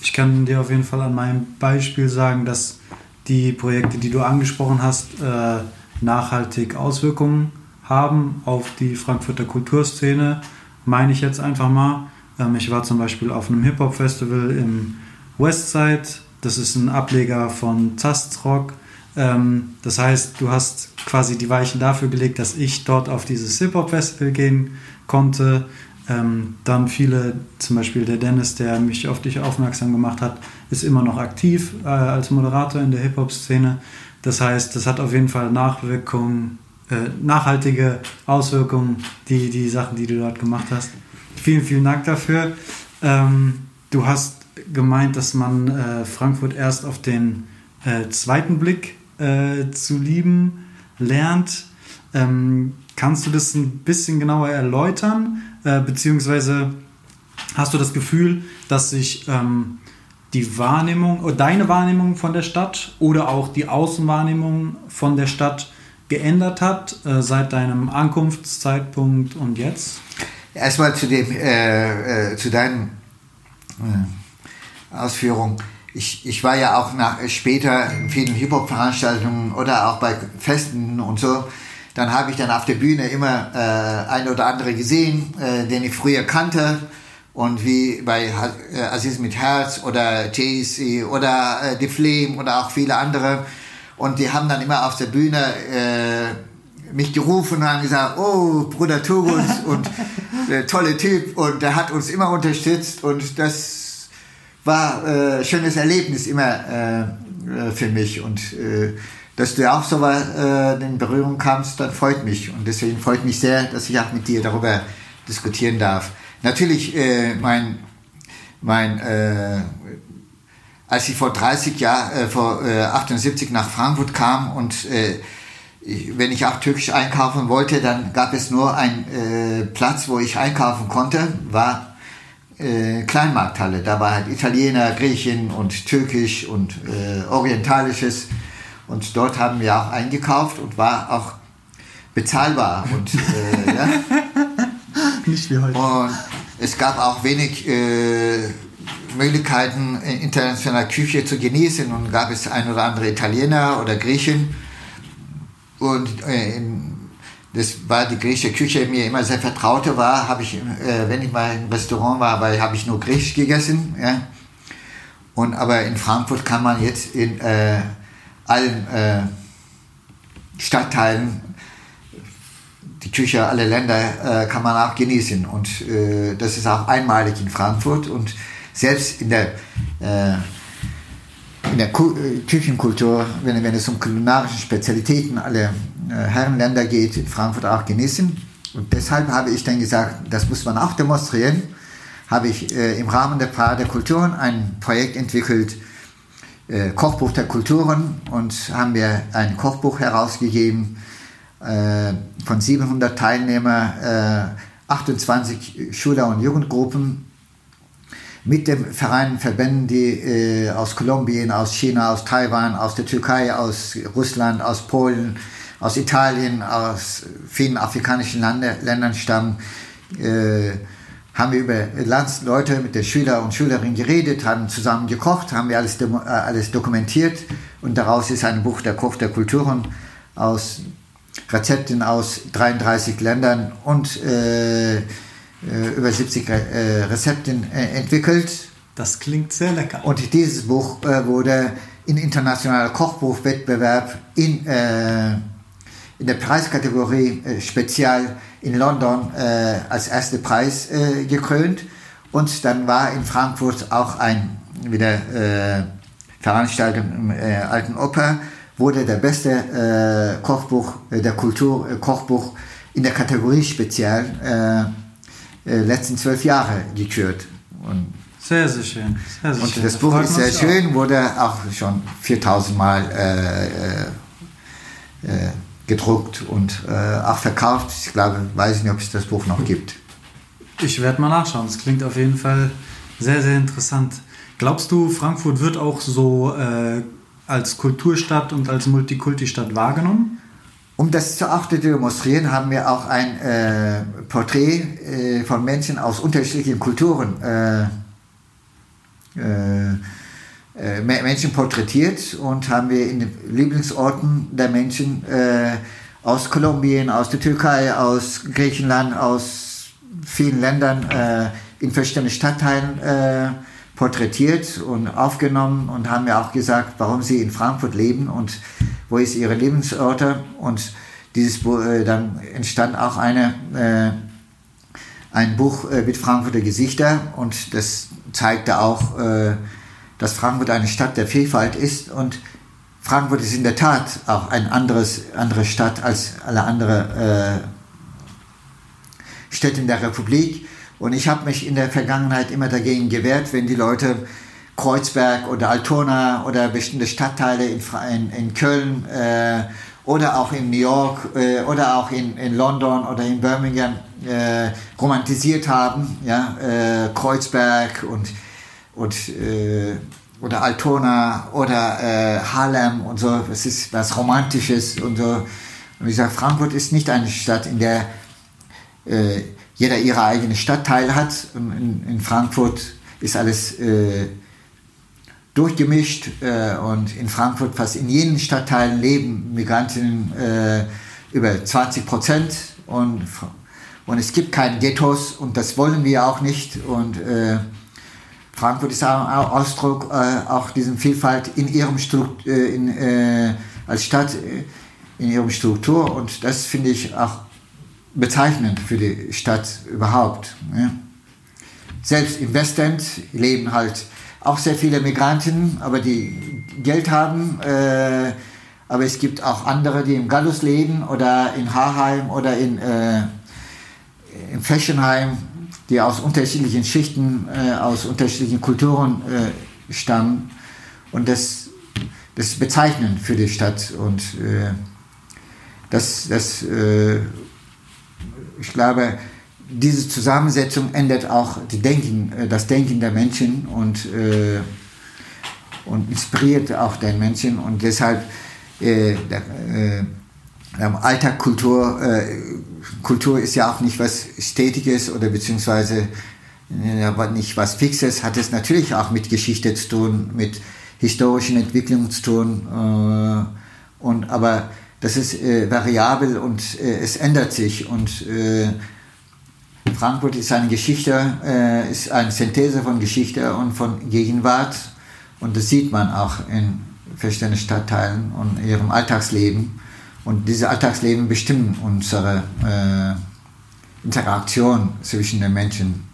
ich kann dir auf jeden Fall an meinem Beispiel sagen, dass die Projekte, die du angesprochen hast, äh, nachhaltig Auswirkungen haben auf die Frankfurter Kulturszene, meine ich jetzt einfach mal. Ähm, ich war zum Beispiel auf einem Hip-Hop-Festival im Westside. Das ist ein Ableger von Zastrock. Ähm, das heißt, du hast quasi die Weichen dafür gelegt, dass ich dort auf dieses Hip-Hop-Festival gehen konnte. Ähm, dann viele, zum Beispiel der Dennis, der mich auf dich aufmerksam gemacht hat, ist immer noch aktiv äh, als Moderator in der Hip-Hop-Szene. Das heißt, das hat auf jeden Fall Nachwirkungen, äh, nachhaltige Auswirkungen, die, die Sachen, die du dort gemacht hast. Vielen, vielen Dank dafür. Ähm, du hast gemeint, dass man äh, Frankfurt erst auf den äh, zweiten Blick äh, zu lieben lernt. Ähm, kannst du das ein bisschen genauer erläutern? Äh, beziehungsweise hast du das Gefühl, dass sich ähm, die Wahrnehmung oder deine Wahrnehmung von der Stadt oder auch die Außenwahrnehmung von der Stadt geändert hat äh, seit deinem Ankunftszeitpunkt und jetzt? Erstmal zu dem, äh, äh, zu deinen äh, Ausführungen. Ich, ich war ja auch nach, später in vielen Hip-Hop-Veranstaltungen oder auch bei Festen und so. Dann habe ich dann auf der Bühne immer äh, ein oder andere gesehen, äh, den ich früher kannte. Und wie bei äh, Aziz mit Herz oder JC oder äh, The Flame oder auch viele andere. Und die haben dann immer auf der Bühne äh, mich gerufen und haben gesagt, oh, Bruder Tugus und der tolle Typ und der hat uns immer unterstützt und das war äh, schönes Erlebnis immer äh, äh für mich und äh, dass du auch so äh, in Berührung kamst, dann freut mich und deswegen freut mich sehr, dass ich auch mit dir darüber diskutieren darf. Natürlich, äh, mein, mein äh, als ich vor 30 Jahren, äh, vor äh, 78 nach Frankfurt kam und äh, wenn ich auch türkisch einkaufen wollte, dann gab es nur einen äh, Platz, wo ich einkaufen konnte, war äh, Kleinmarkthalle. Da war halt Italiener, Griechen und Türkisch und äh, Orientalisches. Und dort haben wir auch eingekauft und war auch bezahlbar. Und, äh, ja. Nicht wie heute. Und es gab auch wenig äh, Möglichkeiten, internationale Küche zu genießen. Und gab es ein oder andere Italiener oder Griechen und äh, das war die griechische Küche mir immer sehr vertraute war, habe ich, äh, wenn ich mal im Restaurant war, habe ich nur griechisch gegessen. Ja? Und aber in Frankfurt kann man jetzt in äh, allen äh, Stadtteilen die Küche aller Länder äh, kann man auch genießen und äh, das ist auch einmalig in Frankfurt und selbst in der in der äh, Küchenkultur, wenn, wenn es um kulinarische Spezialitäten aller äh, Herrenländer geht, in Frankfurt auch genießen. Und deshalb habe ich dann gesagt, das muss man auch demonstrieren. Habe ich äh, im Rahmen der Paar der Kulturen ein Projekt entwickelt, äh, Kochbuch der Kulturen, und haben wir ein Kochbuch herausgegeben äh, von 700 Teilnehmern, 28 Schüler- und Jugendgruppen mit dem Verein Verbänden, die äh, aus Kolumbien, aus China, aus Taiwan, aus der Türkei, aus Russland, aus Polen, aus Italien, aus vielen afrikanischen Lande, Ländern stammen, äh, haben wir über Landsleute mit den Schülern und Schülerinnen geredet, haben zusammen gekocht, haben wir alles, äh, alles dokumentiert. Und daraus ist ein Buch der Koch der Kulturen aus Rezepten aus 33 Ländern und äh, äh, über 70 äh, Rezepten äh, entwickelt. Das klingt sehr lecker. Und dieses Buch wurde in internationaler Kochbuchwettbewerb in, in der Preiskategorie Spezial in London als erster Preis gekrönt. Und dann war in Frankfurt auch ein wieder äh, Veranstaltung im äh, Alten Oper, wurde der beste äh, Kochbuch, äh, der Kultur äh, Kochbuch in der Kategorie speziell äh, äh, letzten zwölf Jahre gekürt. Und, Sehr, sehr schön. Sehr, sehr und schön. das Da Buch freut ist sehr schön, wurde auch schon 4000 Mal äh, äh, gedruckt und auch verkauft. Ich glaube, weiß nicht, ob es das Buch noch gibt. Ich werde mal nachschauen. Das klingt auf jeden Fall sehr, sehr interessant. Glaubst du, Frankfurt wird auch so als Kulturstadt und als Multikulti-Stadt wahrgenommen? Um das auch zu demonstrieren, haben wir auch ein äh, Porträt äh, von Menschen aus unterschiedlichen Kulturen äh, äh, äh, Me- Menschen porträtiert und haben wir in den Lieblingsorten der Menschen äh, aus Kolumbien, aus der Türkei, aus Griechenland, aus vielen Ländern in verschiedenen Stadtteilen äh, porträtiert und aufgenommen und haben mir auch gesagt, warum sie in Frankfurt leben und wo ist ihre Lebensorte. Und dieses äh, dann entstand auch eine äh, ein Buch äh, mit Frankfurter Gesichter. Und das zeigte auch, äh, dass Frankfurt eine Stadt der Vielfalt ist. Und Frankfurt ist in der Tat auch eine andere Stadt als alle anderen äh, Städte in der Republik. Und ich habe mich in der Vergangenheit immer dagegen gewehrt, wenn die Leute Kreuzberg oder Altona oder bestimmte Stadtteile in, in, in Köln äh, oder auch in New York äh, oder auch in, in London oder in Birmingham äh, romantisiert haben. Ja? Äh, Kreuzberg und, und äh, oder Altona oder äh, Harlem und so. Das ist was Romantisches und so. Und ich sage, Frankfurt ist nicht eine Stadt, in der jeder ihre eigene Stadtteil hat. Und In, in Frankfurt ist alles äh, durchgemischt äh, und in Frankfurt fast in jedem Stadtteil leben Migrantinnen äh, über 20 Prozent. Und, und es gibt keine Ghettos und das wollen wir auch nicht. Und äh, Frankfurt ist auch Ausdruck äh, auch diesen Vielfalt in ihrem Strukt, äh, in, als Stadt in ihrem Struktur. Und das finde ich auch bezeichnend für die Stadt überhaupt. Ja. Selbst im Westend leben halt auch sehr viele Migranten, aber die Geld haben. Äh, aber es gibt auch andere, die im Gallus leben oder in Haarheim oder in, äh, in Fechenheim, die aus unterschiedlichen Schichten, äh, aus unterschiedlichen Kulturen äh, stammen. Und das, das ist bezeichnend für die Stadt. Und äh, das, das äh, ich glaube, diese Zusammensetzung ändert auch Denken, äh, das Denken der Menschen und, äh, und inspiriert auch den Menschen und deshalb äh, der, äh, Alltag Kultur, äh, Kultur ist ja auch nicht was Stetiges oder beziehungsweise äh, nicht was Fixes, hat es natürlich auch mit Geschichte zu tun, mit historischen Entwicklungen zu tun. Und, aber das ist äh, variabel und äh, es ändert sich. Und äh, Frankfurt ist eine Geschichte, äh, ist eine Synthese von Geschichte und von Gegenwart. Und das sieht man auch in verschiedenen Stadtteilen und ihrem Alltagsleben. Und diese Alltagsleben bestimmen unsere äh, Interaktion zwischen den Menschen.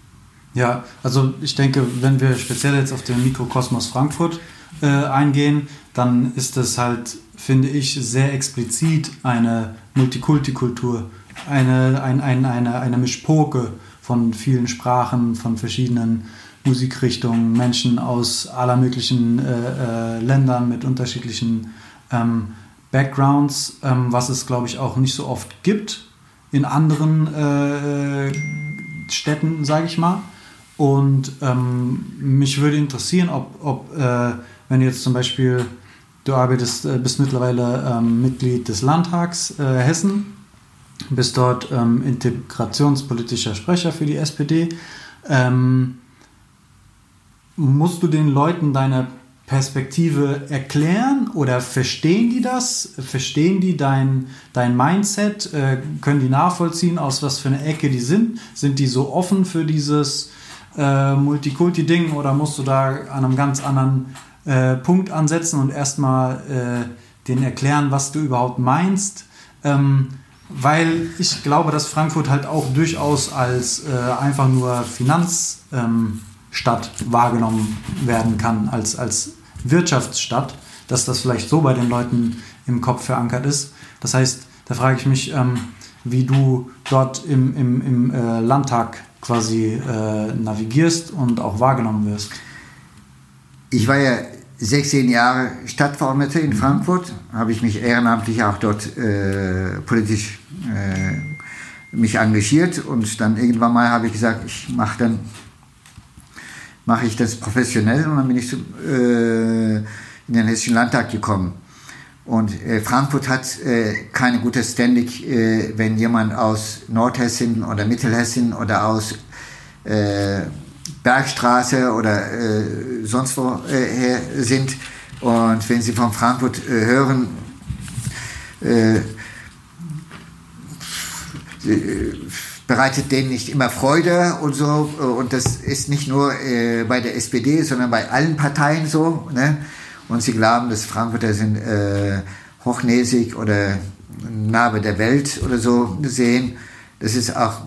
Ja, also ich denke, wenn wir speziell jetzt auf den Mikrokosmos Frankfurt äh, eingehen, dann ist das halt, finde ich, sehr explizit eine Multikulti-Kultur, eine, ein, ein, eine, eine Mischpoke von vielen Sprachen, von verschiedenen Musikrichtungen, Menschen aus aller möglichen äh, äh, Ländern mit unterschiedlichen ähm, Backgrounds, ähm, was es, glaube ich, auch nicht so oft gibt in anderen äh, Städten, sage ich mal. Und ähm, mich würde interessieren, ob, ob äh, wenn jetzt zum Beispiel, du arbeitest, äh, bist mittlerweile ähm, Mitglied des Landtags äh, Hessen, bist dort ähm, integrationspolitischer Sprecher für die SPD. Ähm, musst du den Leuten deine Perspektive erklären oder verstehen die das? Verstehen die dein, dein Mindset? Äh, können die nachvollziehen, aus was für eine Ecke die sind? Sind die so offen für dieses äh, Multikulti-Ding oder musst du da an einem ganz anderen äh, Punkt ansetzen und erstmal äh, denen erklären, was du überhaupt meinst? Ähm, weil ich glaube, dass Frankfurt halt auch durchaus als äh, einfach nur Finanzstadt ähm, wahrgenommen werden kann, als, als Wirtschaftsstadt, dass das vielleicht so bei den Leuten im Kopf verankert ist. Das heißt, da frage ich mich, ähm, wie du dort im, im, im äh, Landtag quasi äh, navigierst und auch wahrgenommen wirst. Ich war ja 16 Jahre Stadtverordneter in Frankfurt, habe ich mich ehrenamtlich auch dort äh, politisch äh, mich engagiert und dann irgendwann mal habe ich gesagt, ich mache dann mache ich das professionell und dann bin ich zu, äh, in den Hessischen Landtag gekommen. Und äh, Frankfurt hat äh, keine gute Standing, äh, wenn jemand aus Nordhessen oder Mittelhessen oder aus Bergstraße oder äh, sonst wo äh, her sind. Und wenn Sie von Frankfurt äh, hören, äh, bereitet denen nicht immer Freude und so. Und das ist nicht nur äh, bei der SPD, sondern bei allen Parteien so. Ne? Und sie glauben, dass Frankfurter sind äh, hochnäsig oder nahe der Welt oder so sehen. Das ist auch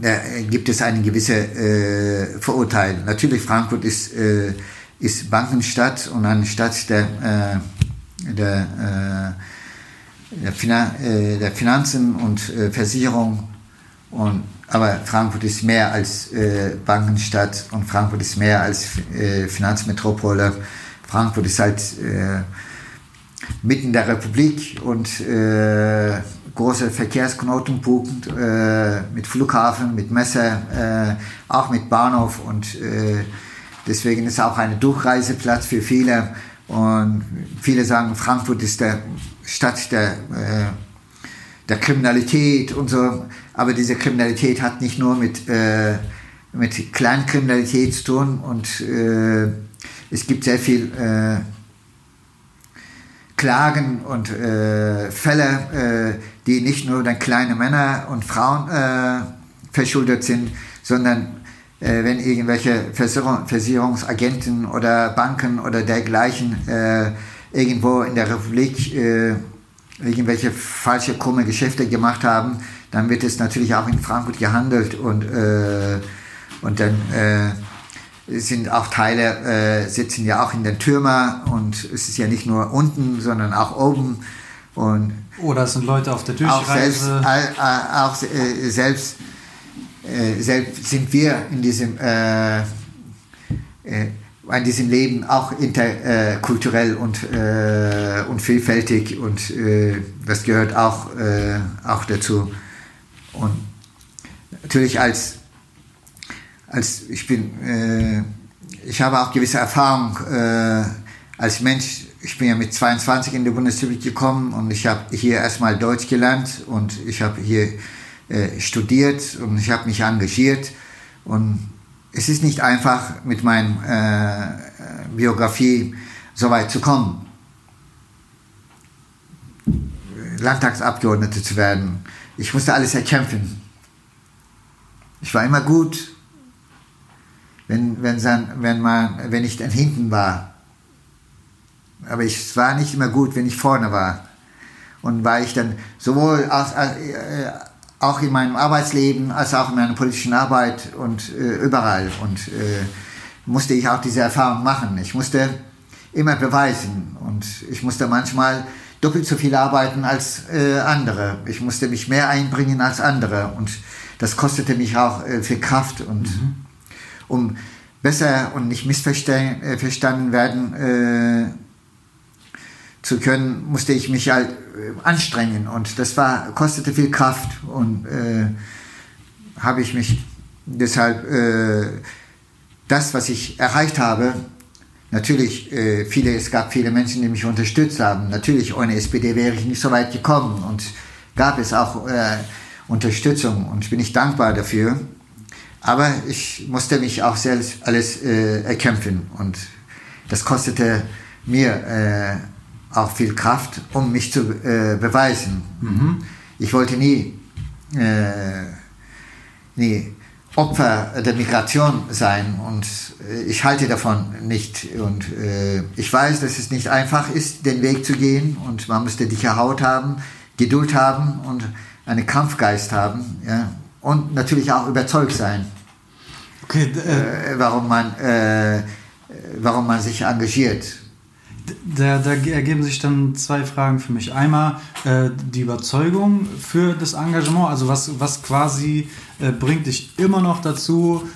da gibt es eine gewisse äh, Verurteilung. Natürlich, Frankfurt ist, äh, ist Bankenstadt und eine Stadt der, äh, der, äh, der, Finan äh, der, Finanzen und äh, Versicherung. Und, aber Frankfurt ist mehr als Bankenstadt und Frankfurt ist mehr als Finanzmetropole. Frankfurt ist halt mitten der Republik und große Verkehrsknotenpunkt äh, mit Flughafen, mit Messe, äh, auch mit Bahnhof und äh, deswegen ist auch ein Durchreiseplatz für viele und viele sagen, Frankfurt ist der Stadt der, äh, der Kriminalität und so, aber diese Kriminalität hat nicht nur mit, äh, mit Kleinkriminalität zu tun und äh, es gibt sehr viel Klagen und Fälle, die nicht nur dann kleine Männer und Frauen äh, verschuldet sind, sondern äh, wenn irgendwelche Versicherung, Versicherungsagenten oder Banken oder dergleichen äh, irgendwo in der Republik äh, irgendwelche falsche, krumme Geschäfte gemacht haben, dann wird es natürlich auch in Frankfurt gehandelt und, und dann sind auch Teile, äh, sitzen ja auch in den Türmen und es ist ja nicht nur unten, sondern auch oben. Und Oder es sind Leute auf der Durchreise. Auch selbst, äh, auch, äh, selbst, äh, selbst sind wir in diesem, äh, äh, in diesem Leben auch interkulturell und, und vielfältig und das gehört auch, auch dazu. Und natürlich als als ich bin, äh, ich habe auch gewisse Erfahrung äh, als Mensch. Ich bin ja mit 22 in die Bundesrepublik gekommen und ich habe hier erstmal Deutsch gelernt und ich habe hier äh, studiert und ich habe mich engagiert und es ist nicht einfach mit meiner äh, Biografie so weit zu kommen. Landtagsabgeordnete zu werden. Ich musste alles erkämpfen. Ich war immer gut, wenn, wenn, wenn, man, wenn ich dann hinten war. Aber es war nicht immer gut, wenn ich vorne war. Und war ich dann sowohl aus, äh, auch in meinem Arbeitsleben als auch in meiner politischen Arbeit und äh, überall. Und äh, musste ich auch diese Erfahrung machen. Ich musste immer beweisen und ich musste manchmal doppelt so viel arbeiten als äh, andere. Ich musste mich mehr einbringen als andere und das kostete mich auch äh, viel Kraft und mhm um besser und nicht missverstanden äh, werden zu können, musste ich mich halt äh, anstrengen. Und das war, kostete viel Kraft. Und äh, habe ich mich deshalb äh, das, was ich erreicht habe, natürlich äh, viele, es gab viele Menschen, die mich unterstützt haben. Natürlich ohne SPD wäre ich nicht so weit gekommen. Und gab es auch Unterstützung. Und bin ich dankbar dafür. Aber ich musste mich auch selbst alles äh, erkämpfen. Und das kostete mir äh, auch viel Kraft, um mich zu äh, beweisen. Mhm. Ich wollte nie, äh, nie Opfer der Migration sein und äh, ich halte davon nicht. Und äh, ich weiß, dass es nicht einfach ist, den Weg zu gehen und man müsste dicke Haut haben. Geduld haben und einen Kampfgeist haben ja, und natürlich auch überzeugt sein, Okay, äh, äh, warum, man, äh, warum man sich engagiert. Da, da ergeben sich dann zwei Fragen für mich. Einmal äh, die Überzeugung für das Engagement, also was, was quasi äh, bringt dich immer noch dazu,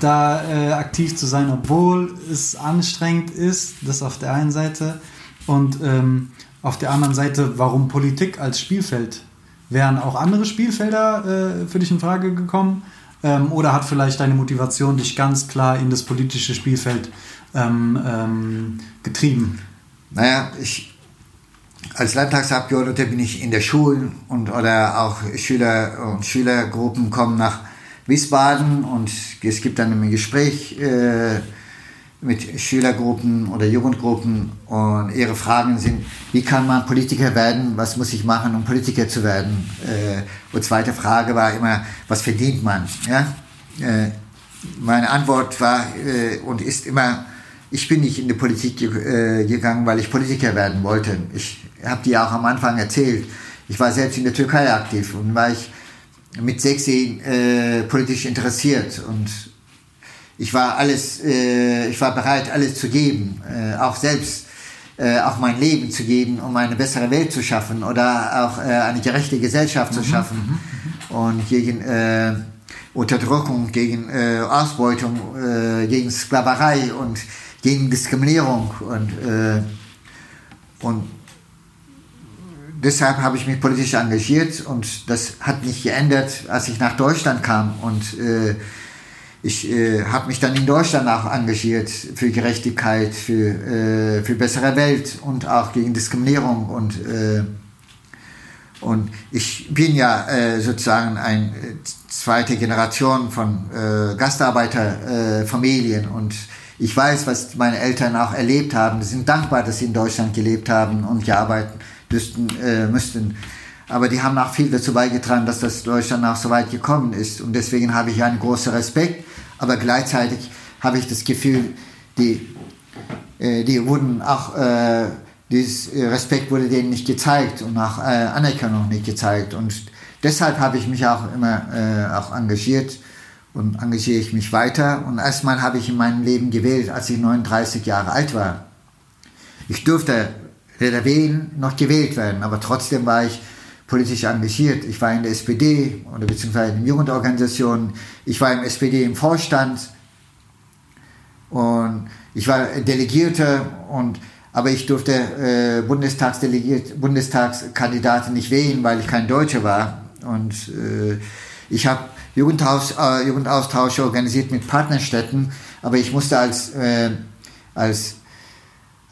da äh, aktiv zu sein, obwohl es anstrengend ist, das auf der einen Seite. Und ähm, auf der anderen Seite, warum Politik als Spielfeld? Wären auch andere Spielfelder äh, für dich in Frage gekommen? Ähm, oder hat vielleicht deine Motivation dich ganz klar in das politische Spielfeld ähm, ähm, getrieben? Naja, ich, als Landtagsabgeordneter bin ich in der Schule und oder auch Schüler und Schülergruppen kommen nach Wiesbaden und es gibt dann ein Gespräch äh, mit Schülergruppen oder Jugendgruppen und ihre Fragen sind, wie kann man Politiker werden, was muss ich machen, um Politiker zu werden? Äh, und zweite Frage war immer, was verdient man? Ja? Äh, meine Antwort war äh, und ist immer, ich bin nicht in die Politik äh, gegangen, weil ich Politiker werden wollte. Ich habe dir auch am Anfang erzählt, ich war selbst in der Türkei aktiv und war ich mit 16 äh, politisch interessiert. Und ich war alles, äh, ich war bereit, alles zu geben, äh, auch selbst äh, auch mein Leben zu geben, um eine bessere Welt zu schaffen oder auch äh, eine gerechte Gesellschaft zu schaffen. Und gegen äh, Unterdrückung, gegen äh, Ausbeutung, gegen Sklaverei und gegen Diskriminierung. Und äh, und deshalb habe ich mich politisch engagiert und das hat nicht geändert, als ich nach Deutschland kam. Und äh, ich äh, habe mich dann in Deutschland auch engagiert für Gerechtigkeit, für, äh, für bessere Welt und auch gegen Diskriminierung. Und äh, und ich bin ja äh, sozusagen eine zweite Generation von äh, Gastarbeiterfamilien. Und ich weiß, was meine Eltern auch erlebt haben. Sie sind dankbar, dass sie in Deutschland gelebt haben und gearbeitet müssten, äh, müssten. Aber die haben auch viel dazu beigetragen, dass das Deutschland auch so weit gekommen ist. Und deswegen habe ich einen großen Respekt. Aber gleichzeitig habe ich das Gefühl, die, äh, die wurden auch, äh, dieses Respekt wurde denen nicht gezeigt und auch äh, Anerkennung nicht gezeigt. Und deshalb habe ich mich auch immer äh, auch engagiert und engagiere ich mich weiter. Und erstmal habe ich in meinem Leben gewählt, als ich 39 Jahre alt war. Ich durfte weder wählen noch gewählt werden, aber trotzdem war ich politisch engagiert. Ich war in der SPD oder beziehungsweise in Jugendorganisationen. Ich war im SPD im Vorstand und ich war Delegierte und aber ich durfte äh, Bundestagsdelegiert, Bundestagskandidaten nicht wählen, weil ich kein Deutscher war. Und äh, ich habe Jugendhaus, äh, Jugendaustausche organisiert mit Partnerstädten, aber ich musste als, äh, als,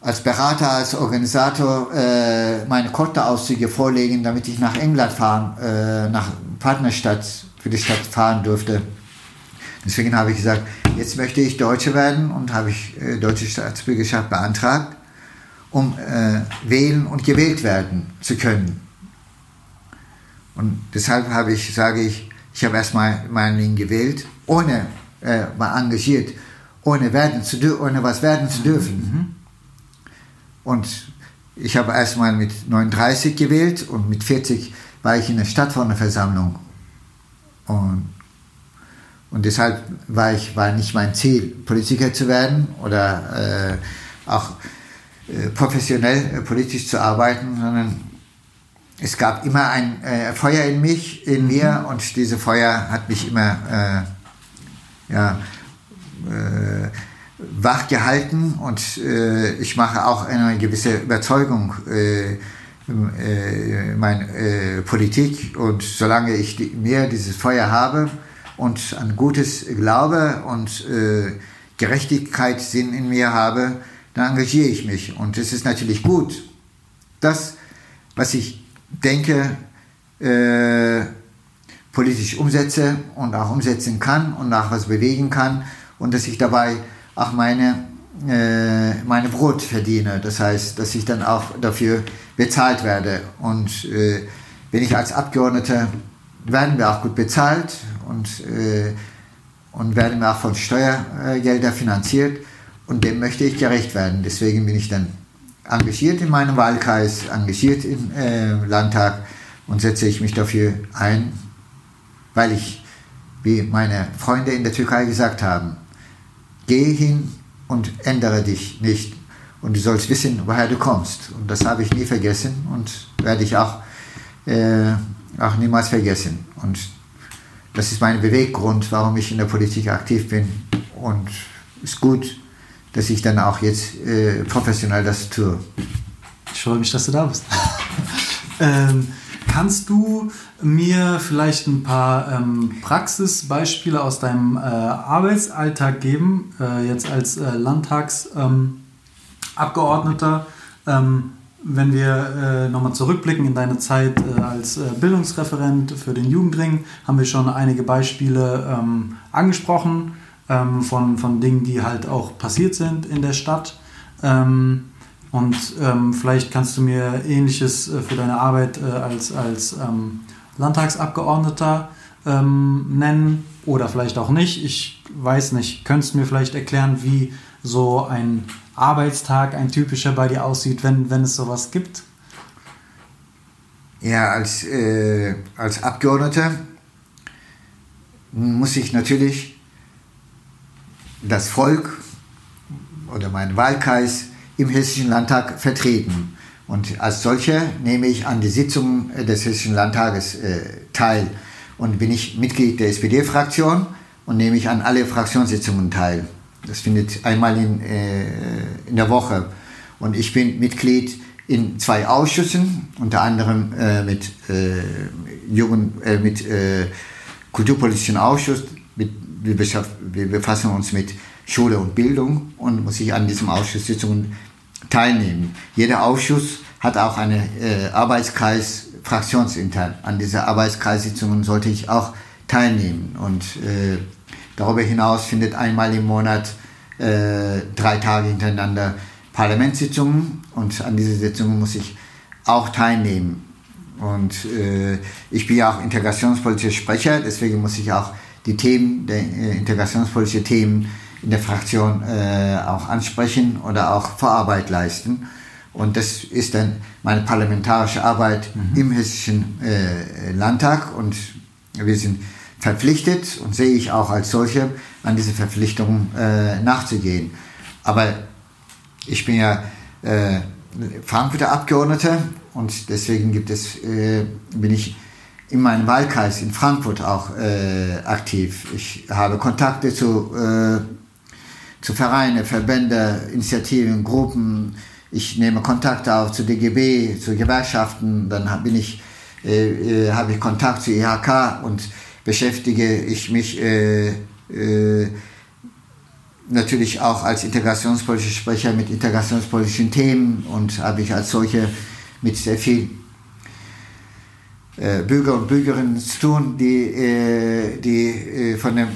als Berater, als Organisator äh, meine Kontoauszüge vorlegen, damit ich nach England fahren, äh, nach Partnerstadt, für die Stadt fahren durfte. Deswegen habe ich gesagt, jetzt möchte ich Deutsche werden und habe ich äh, deutsche Staatsbürgerschaft beantragt, um äh, wählen und gewählt werden zu können. Und deshalb habe ich, sage ich, ich habe erstmal mein Leben gewählt, ohne äh, mal engagiert, ohne werden zu ohne was werden zu dürfen. Und ich habe erstmal mit 39 gewählt und mit 40 war ich in der Stadtversammlung. Und, und deshalb war, ich, war nicht mein Ziel, Politiker zu werden oder äh, auch äh, professionell äh, politisch zu arbeiten, sondern es gab immer ein äh, Feuer in mich, in mir und dieses Feuer hat mich immer äh, ja, äh, wach gehalten und äh, ich mache auch eine gewisse Überzeugung äh, äh, meine äh, Politik und solange ich die, mehr dieses Feuer habe und an Gutes glaube und äh, Gerechtigkeitssinn in mir habe, dann engagiere ich mich. Und es ist natürlich gut, das, was ich denke, äh, politisch umsetze und auch umsetzen kann und auch was bewegen kann und dass ich dabei auch meine, äh, meine Brot verdiene. Das heißt, dass ich dann auch dafür bezahlt werde. Und äh, wenn ich als Abgeordneter werden wir auch gut bezahlt und, äh, und werden wir auch von Steuergeldern finanziert und dem möchte ich gerecht werden. Deswegen bin ich dann engagiert in meinem Wahlkreis, engagiert im äh, Landtag und setze ich mich dafür ein, weil ich, wie meine Freunde in der Türkei gesagt haben, geh hin und ändere dich nicht. Und du sollst wissen, woher du kommst. Und das habe ich nie vergessen und werde ich auch, äh, auch niemals vergessen. Und das ist mein Beweggrund, warum ich in der Politik aktiv bin. Und es ist gut, dass ich dann auch jetzt äh, professionell das tue. Ich freue mich, dass du da bist. ähm, kannst du mir vielleicht ein paar ähm, Praxisbeispiele aus deinem äh, Arbeitsalltag geben, äh, jetzt als äh, Landtagsabgeordneter? Ähm, wenn wir äh, nochmal zurückblicken in deine Zeit äh, als äh, Bildungsreferent für den Jugendring, haben wir schon einige Beispiele ähm, angesprochen ähm, von, von Dingen, die halt auch passiert sind in der Stadt. Ähm, und ähm, vielleicht kannst du mir Ähnliches äh, für deine Arbeit äh, als, als ähm, Landtagsabgeordneter ähm, nennen oder vielleicht auch nicht. Ich weiß nicht. Könntest du mir vielleicht erklären, wie so ein Arbeitstag, ein typischer bei dir aussieht, wenn, wenn es sowas gibt? Ja, als, äh, als Abgeordneter muss ich natürlich das Volk oder meinen Wahlkreis im Hessischen Landtag vertreten. Und als solcher nehme ich an die Sitzungen des Hessischen Landtages äh, teil und bin ich Mitglied der SPD-Fraktion und nehme ich an alle Fraktionssitzungen teil. Das findet einmal in, äh, in der Woche. Und ich bin Mitglied in zwei Ausschüssen, unter anderem äh, mit, äh, Jugend, äh, mit äh, Kulturpolitischen Ausschuss. Mit, wir, wir befassen uns mit Schule und Bildung und muss ich an diesen Ausschusssitzungen teilnehmen. Jeder Ausschuss hat auch einen äh, Arbeitskreis fraktionsintern. An dieser Arbeitskreissitzungen sollte ich auch teilnehmen. Und äh, darüber hinaus findet einmal im Monat äh, drei Tage hintereinander Parlamentssitzungen und an diese Sitzungen muss ich auch teilnehmen. Und äh, ich bin ja auch integrationspolitischer Sprecher, deswegen muss ich auch die Themen, der äh, integrationspolitischen Themen in der Fraktion äh, auch ansprechen oder auch Vorarbeit leisten. Und das ist dann meine parlamentarische Arbeit mhm. im Hessischen äh, Landtag und wir sind verpflichtet und sehe ich auch als solche an diese Verpflichtungen äh, nachzugehen. Aber ich bin ja äh, Frankfurter Abgeordneter und deswegen gibt es, äh, bin ich in meinem Wahlkreis in Frankfurt auch äh, aktiv. Ich habe Kontakte zu äh, zu Vereine, Verbände, Initiativen, Gruppen. Ich nehme Kontakte auf zu DGB, zu Gewerkschaften. Dann bin ich, äh, äh, habe ich Kontakt zu IHK und beschäftige ich mich äh, äh, natürlich auch als integrationspolitischer Sprecher mit integrationspolitischen Themen und habe ich als solche mit sehr viel Bürger und Bürgerinnen zu tun, die, äh, die von dem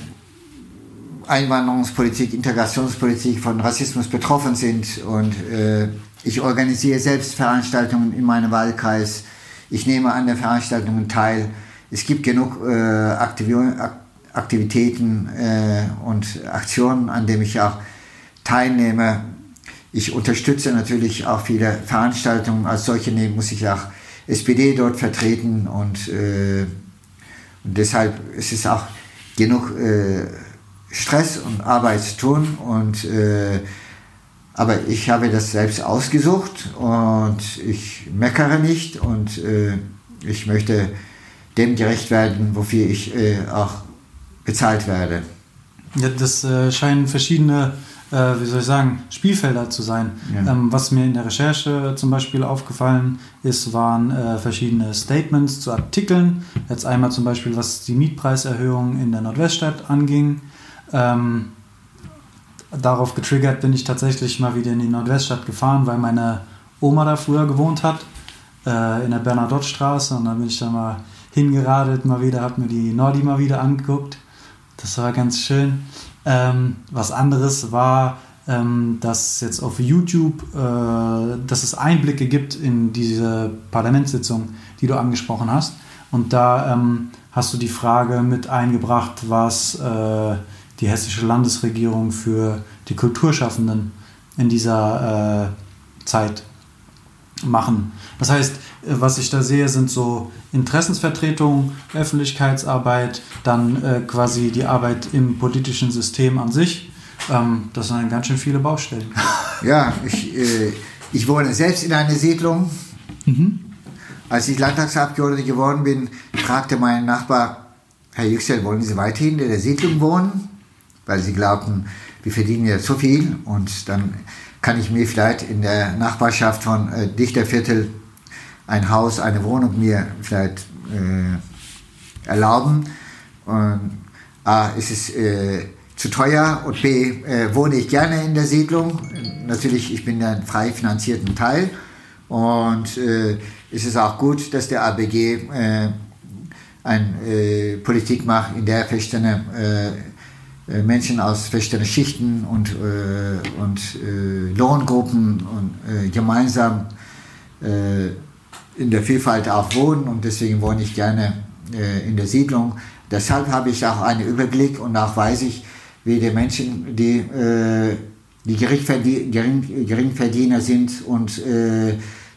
Einwanderungspolitik, Integrationspolitik von Rassismus betroffen sind. Und äh, ich organisiere selbst Veranstaltungen in meinem Wahlkreis. Ich nehme an den Veranstaltungen teil. Es gibt genug äh, Aktivitäten äh, und Aktionen, an denen ich auch teilnehme. Ich unterstütze natürlich auch viele Veranstaltungen. Als solche muss ich auch SPD dort vertreten und, äh, und deshalb ist es auch genug äh, Stress und Arbeit zu tun. Und, äh, aber ich habe das selbst ausgesucht und ich meckere nicht und äh, ich möchte dem gerecht werden, wofür ich äh, auch bezahlt werde. Ja, das äh, scheinen verschiedene, äh, wie soll ich sagen, Spielfelder zu sein. Ja. Ähm, was mir in der Recherche zum Beispiel aufgefallen ist, waren äh, verschiedene Statements zu Artikeln. Jetzt einmal zum Beispiel, was die Mietpreiserhöhung in der Nordweststadt anging. Ähm, darauf getriggert bin ich tatsächlich mal wieder in die Nordweststadt gefahren, weil meine Oma da früher gewohnt hat, äh, in der Bernadotte-Straße. Und dann bin ich da mal hingeradelt, mal wieder, habe mir die Nordi mal wieder angeguckt. Das war ganz schön. Ähm, was anderes war, ähm, dass jetzt auf YouTube, äh, dass es Einblicke gibt in diese Parlamentssitzung, die du angesprochen hast. Und da ähm, hast du die Frage mit eingebracht, was äh, die hessische Landesregierung für die Kulturschaffenden in dieser äh, Zeit machen. Das heißt, äh, was ich da sehe, sind so Interessensvertretungen, Öffentlichkeitsarbeit, dann äh, quasi die Arbeit im politischen System an sich. Ähm, das sind ganz schön viele Baustellen. Ja, ich, äh, ich wohne selbst in einer Siedlung. Mhm. Als ich Landtagsabgeordneter geworden bin, fragte mein Nachbar, Herr Yüksel, wollen Sie weiterhin in der Siedlung wohnen? Weil sie glaubten, wir verdienen ja zu viel und dann kann ich mir vielleicht in der Nachbarschaft von äh, Dichterviertel ein Haus, eine Wohnung mir vielleicht äh, erlauben. Und A, ist es äh, zu teuer und B, äh, wohne ich gerne in der Siedlung. Natürlich, ich bin ja ein frei finanzierten Teil und äh, es ist auch gut, dass der ABG äh, eine äh, Politik macht, in der verschiedene äh, Menschen aus verschiedenen Schichten und, und Lohngruppen und, gemeinsam äh, in der Vielfalt auch wohnen und deswegen wohne ich gerne äh, in der Siedlung. Deshalb habe ich auch einen Überblick und auch weiß ich, wie die Menschen, die, die Gering, Geringverdiener sind und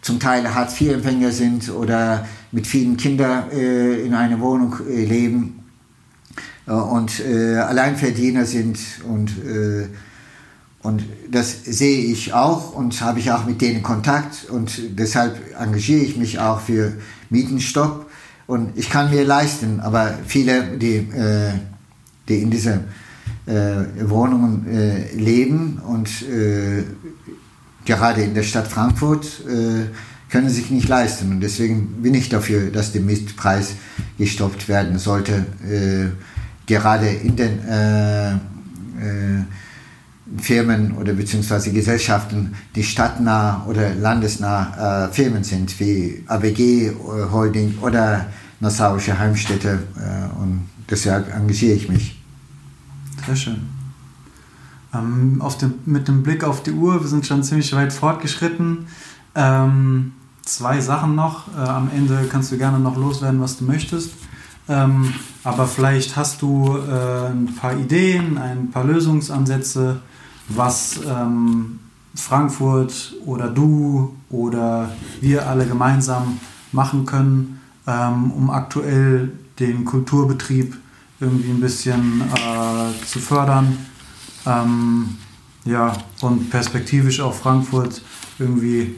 zum Teil Hartz-IV-Empfänger sind oder mit vielen Kindern in einer Wohnung leben, äh, und äh, Alleinverdiener sind und, äh, und das sehe ich auch und habe ich auch mit denen Kontakt und deshalb engagiere ich mich auch für Mietenstopp. Und ich kann mir leisten, aber viele, die, äh, die in diesen äh, Wohnungen äh, leben und gerade in der Stadt Frankfurt können sich nicht leisten. Und deswegen bin ich dafür, dass der Mietpreis gestoppt werden sollte gerade in den äh, äh, Firmen oder beziehungsweise Gesellschaften, die stadtnah oder landesnah äh, Firmen sind, wie ABG äh, Holding oder Nassauische Heimstätte. Äh, und deshalb engagiere ich mich. Sehr schön. Ähm, auf dem, mit dem Blick auf die Uhr, wir sind schon ziemlich weit fortgeschritten. Ähm, zwei Sachen noch. Äh, am Ende kannst du gerne noch loswerden, was du möchtest. Ähm, aber vielleicht hast du äh, ein paar Ideen, ein paar Lösungsansätze, was ähm, Frankfurt oder du oder wir alle gemeinsam machen können, ähm, um aktuell den Kulturbetrieb irgendwie ein bisschen äh, zu fördern. Ähm, ja, und perspektivisch auch Frankfurt irgendwie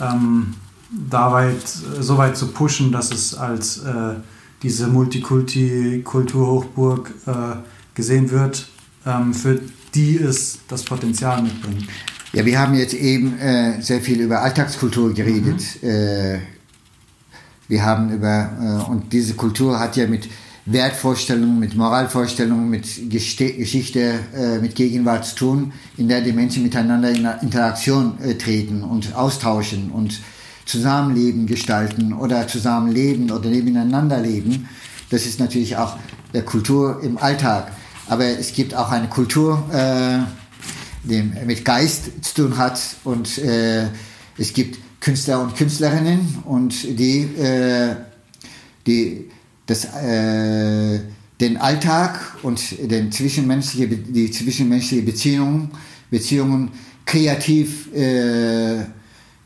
ähm, da weit, so weit zu pushen, dass es als äh, diese Multikulti-Kulturhochburg äh, gesehen wird, ähm, für die es das Potenzial mitbringt. Ja, wir haben jetzt eben äh, sehr viel über Alltagskultur geredet. Mhm. Äh, wir haben über, äh, und diese Kultur hat ja mit Wertvorstellungen, mit Moralvorstellungen, mit Geste Geschichte, äh, mit Gegenwart zu tun, in der die Menschen miteinander in Interaktion äh, treten und austauschen und Zusammenleben gestalten oder zusammenleben oder nebeneinander leben. Das ist natürlich auch der Kultur im Alltag. Aber es gibt auch eine Kultur, äh, die mit Geist zu tun hat und äh, es gibt Künstler und Künstlerinnen und die, äh, die das, äh, den Alltag und den zwischenmenschliche, die zwischenmenschliche Beziehungen, Beziehungen kreativ äh,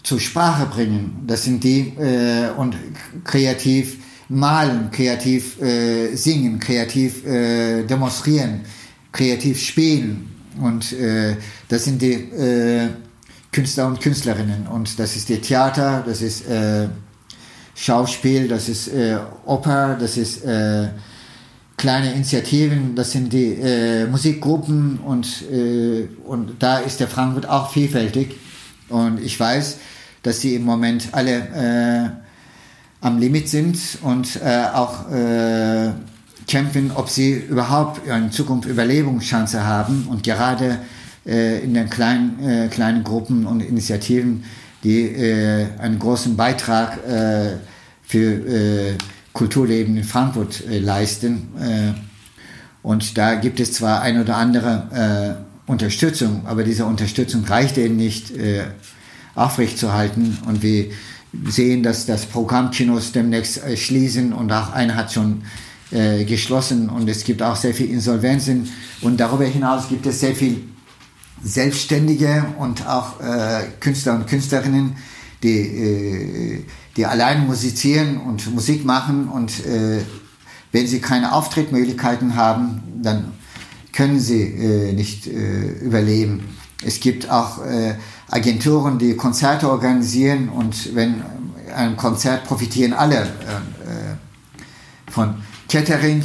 zur Sprache bringen. Das sind die äh, und kreativ malen, kreativ äh, singen, kreativ äh, demonstrieren, kreativ spielen. Und äh, das sind die äh, Künstler und Künstlerinnen. Und das ist die Theater, das ist äh, Schauspiel, das ist äh, Oper, das ist kleine Initiativen, das sind die Musikgruppen und, und da ist der Frankfurt auch vielfältig. Und ich weiß, dass sie im Moment alle am Limit sind und äh, auch äh, kämpfen, ob sie überhaupt in Zukunft Überlebungschance haben. Und gerade äh, in den kleinen, äh, kleinen Gruppen und Initiativen, die äh, einen großen Beitrag für Kulturleben in Frankfurt leisten. und da gibt es zwar ein oder andere Unterstützung, aber diese Unterstützung reicht eben nicht aufrechtzuerhalten. Und wir sehen, dass das Programmkinos demnächst äh, schließen und auch einer hat schon äh, geschlossen und es gibt auch sehr viele Insolvenzen. Und darüber hinaus gibt es sehr viele Selbstständige und auch äh, Künstler und Künstlerinnen, die, äh, die allein musizieren und Musik machen und äh, wenn sie keine Auftrittmöglichkeiten haben, dann können sie äh, nicht überleben. Es gibt auch äh, Agenturen, die Konzerte organisieren und wenn ein Konzert profitieren alle äh, äh, von Catering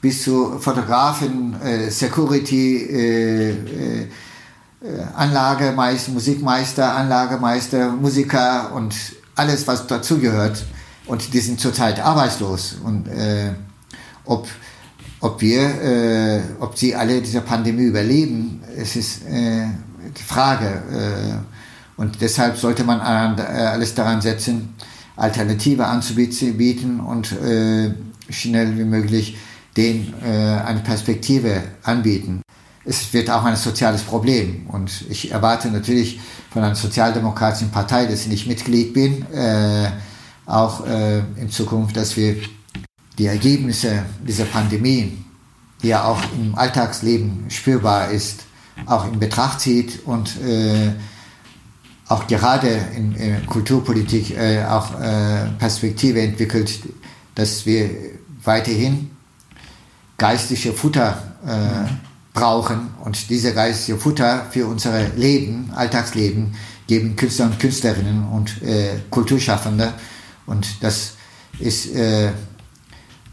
bis zu Fotografen, äh, Security, äh, äh, Anlagemeister, Musikmeister, Anlagemeister, Musiker und alles, was dazugehört. Und die sind zurzeit arbeitslos. Und äh, ob, ob wir, äh, ob sie alle diese Pandemie überleben, es ist äh, die Frage. Äh, und deshalb sollte man alles daran setzen, Alternative anzubieten und äh, schnell wie möglich den äh, eine Perspektive anbieten. Es wird auch ein soziales Problem und ich erwarte natürlich von einer sozialdemokratischen Partei, dass ich nicht Mitglied bin, äh, auch äh, in Zukunft, dass wir die Ergebnisse dieser Pandemie, die ja auch im Alltagsleben spürbar ist, auch in Betracht zieht und äh, auch gerade in, in Kulturpolitik äh, auch äh, Perspektive entwickelt, dass wir weiterhin geistige Futter äh, brauchen. Und diese geistige Futter für unser Leben, Alltagsleben, geben Künstler und Künstlerinnen und äh, Kulturschaffende. Und das ist äh,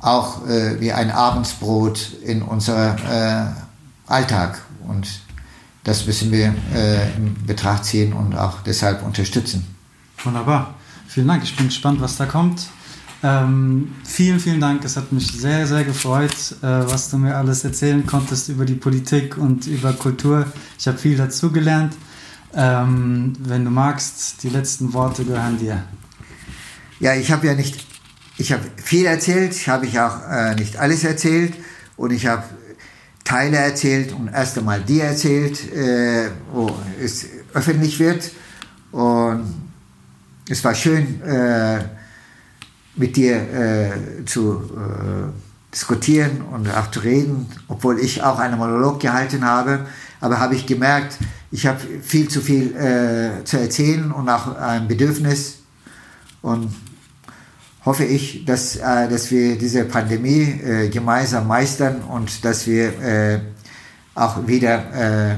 auch äh, wie ein Abendsbrot in unserem Alltag und das müssen wir äh, in Betracht ziehen und auch deshalb unterstützen. Wunderbar. Vielen Dank. Ich bin gespannt, was da kommt. Ähm, vielen, vielen Dank. Es hat mich sehr, sehr gefreut, äh, was du mir alles erzählen konntest über die Politik und über Kultur. Ich habe viel dazugelernt. Ähm, wenn du magst, die letzten Worte gehören dir. Ja, ich habe ja nicht, ich habe viel erzählt, ich habe ich auch äh, nicht alles erzählt und ich habe Teile erzählt und erst einmal dir erzählt, äh, wo es öffentlich wird. Und es war schön, äh, mit dir äh, zu äh, diskutieren und auch zu reden, obwohl ich auch einen Monolog gehalten habe. Aber habe ich gemerkt, ich habe viel zu viel äh, zu erzählen und auch ein Bedürfnis. Und hoffe ich, dass, äh, dass wir diese Pandemie äh, gemeinsam meistern und dass wir äh, auch wieder äh,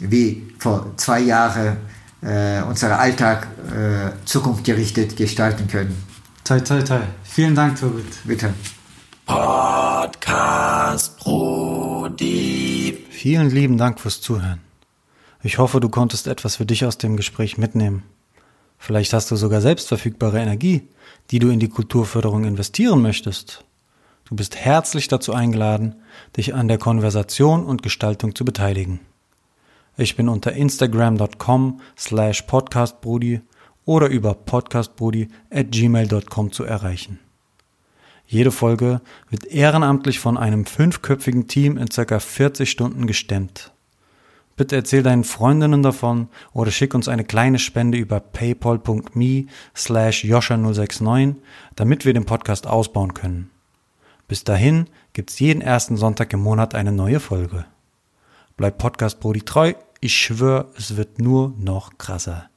wie vor zwei Jahren äh, unseren Alltag äh, zukunftsgerichtet gestalten können. Toi, toi, toi. Vielen Dank, Torbit. Bitte. Podcast Brody. Vielen lieben Dank fürs Zuhören. Ich hoffe, du konntest etwas für dich aus dem Gespräch mitnehmen. Vielleicht hast du sogar selbst verfügbare Energie die du in die Kulturförderung investieren möchtest. Du bist herzlich dazu eingeladen, dich an der Konversation und Gestaltung zu beteiligen. Ich bin unter instagram.com slash podcastbrudi oder über podcastbrudi at gmail.com zu erreichen. Jede Folge wird ehrenamtlich von einem fünfköpfigen Team in circa 40 Stunden gestemmt. Bitte erzähl deinen Freundinnen davon oder schick uns eine kleine Spende über paypal.me slash joscha069, damit wir den Podcast ausbauen können. Bis dahin gibt's jeden ersten Sonntag im Monat eine neue Folge. Bleib Podcast Brody treu, ich schwör, es wird nur noch krasser.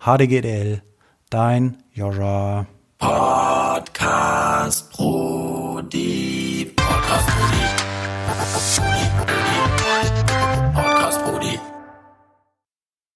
HDGDL, dein Joscha. Podcast Brody, Podcast Brody.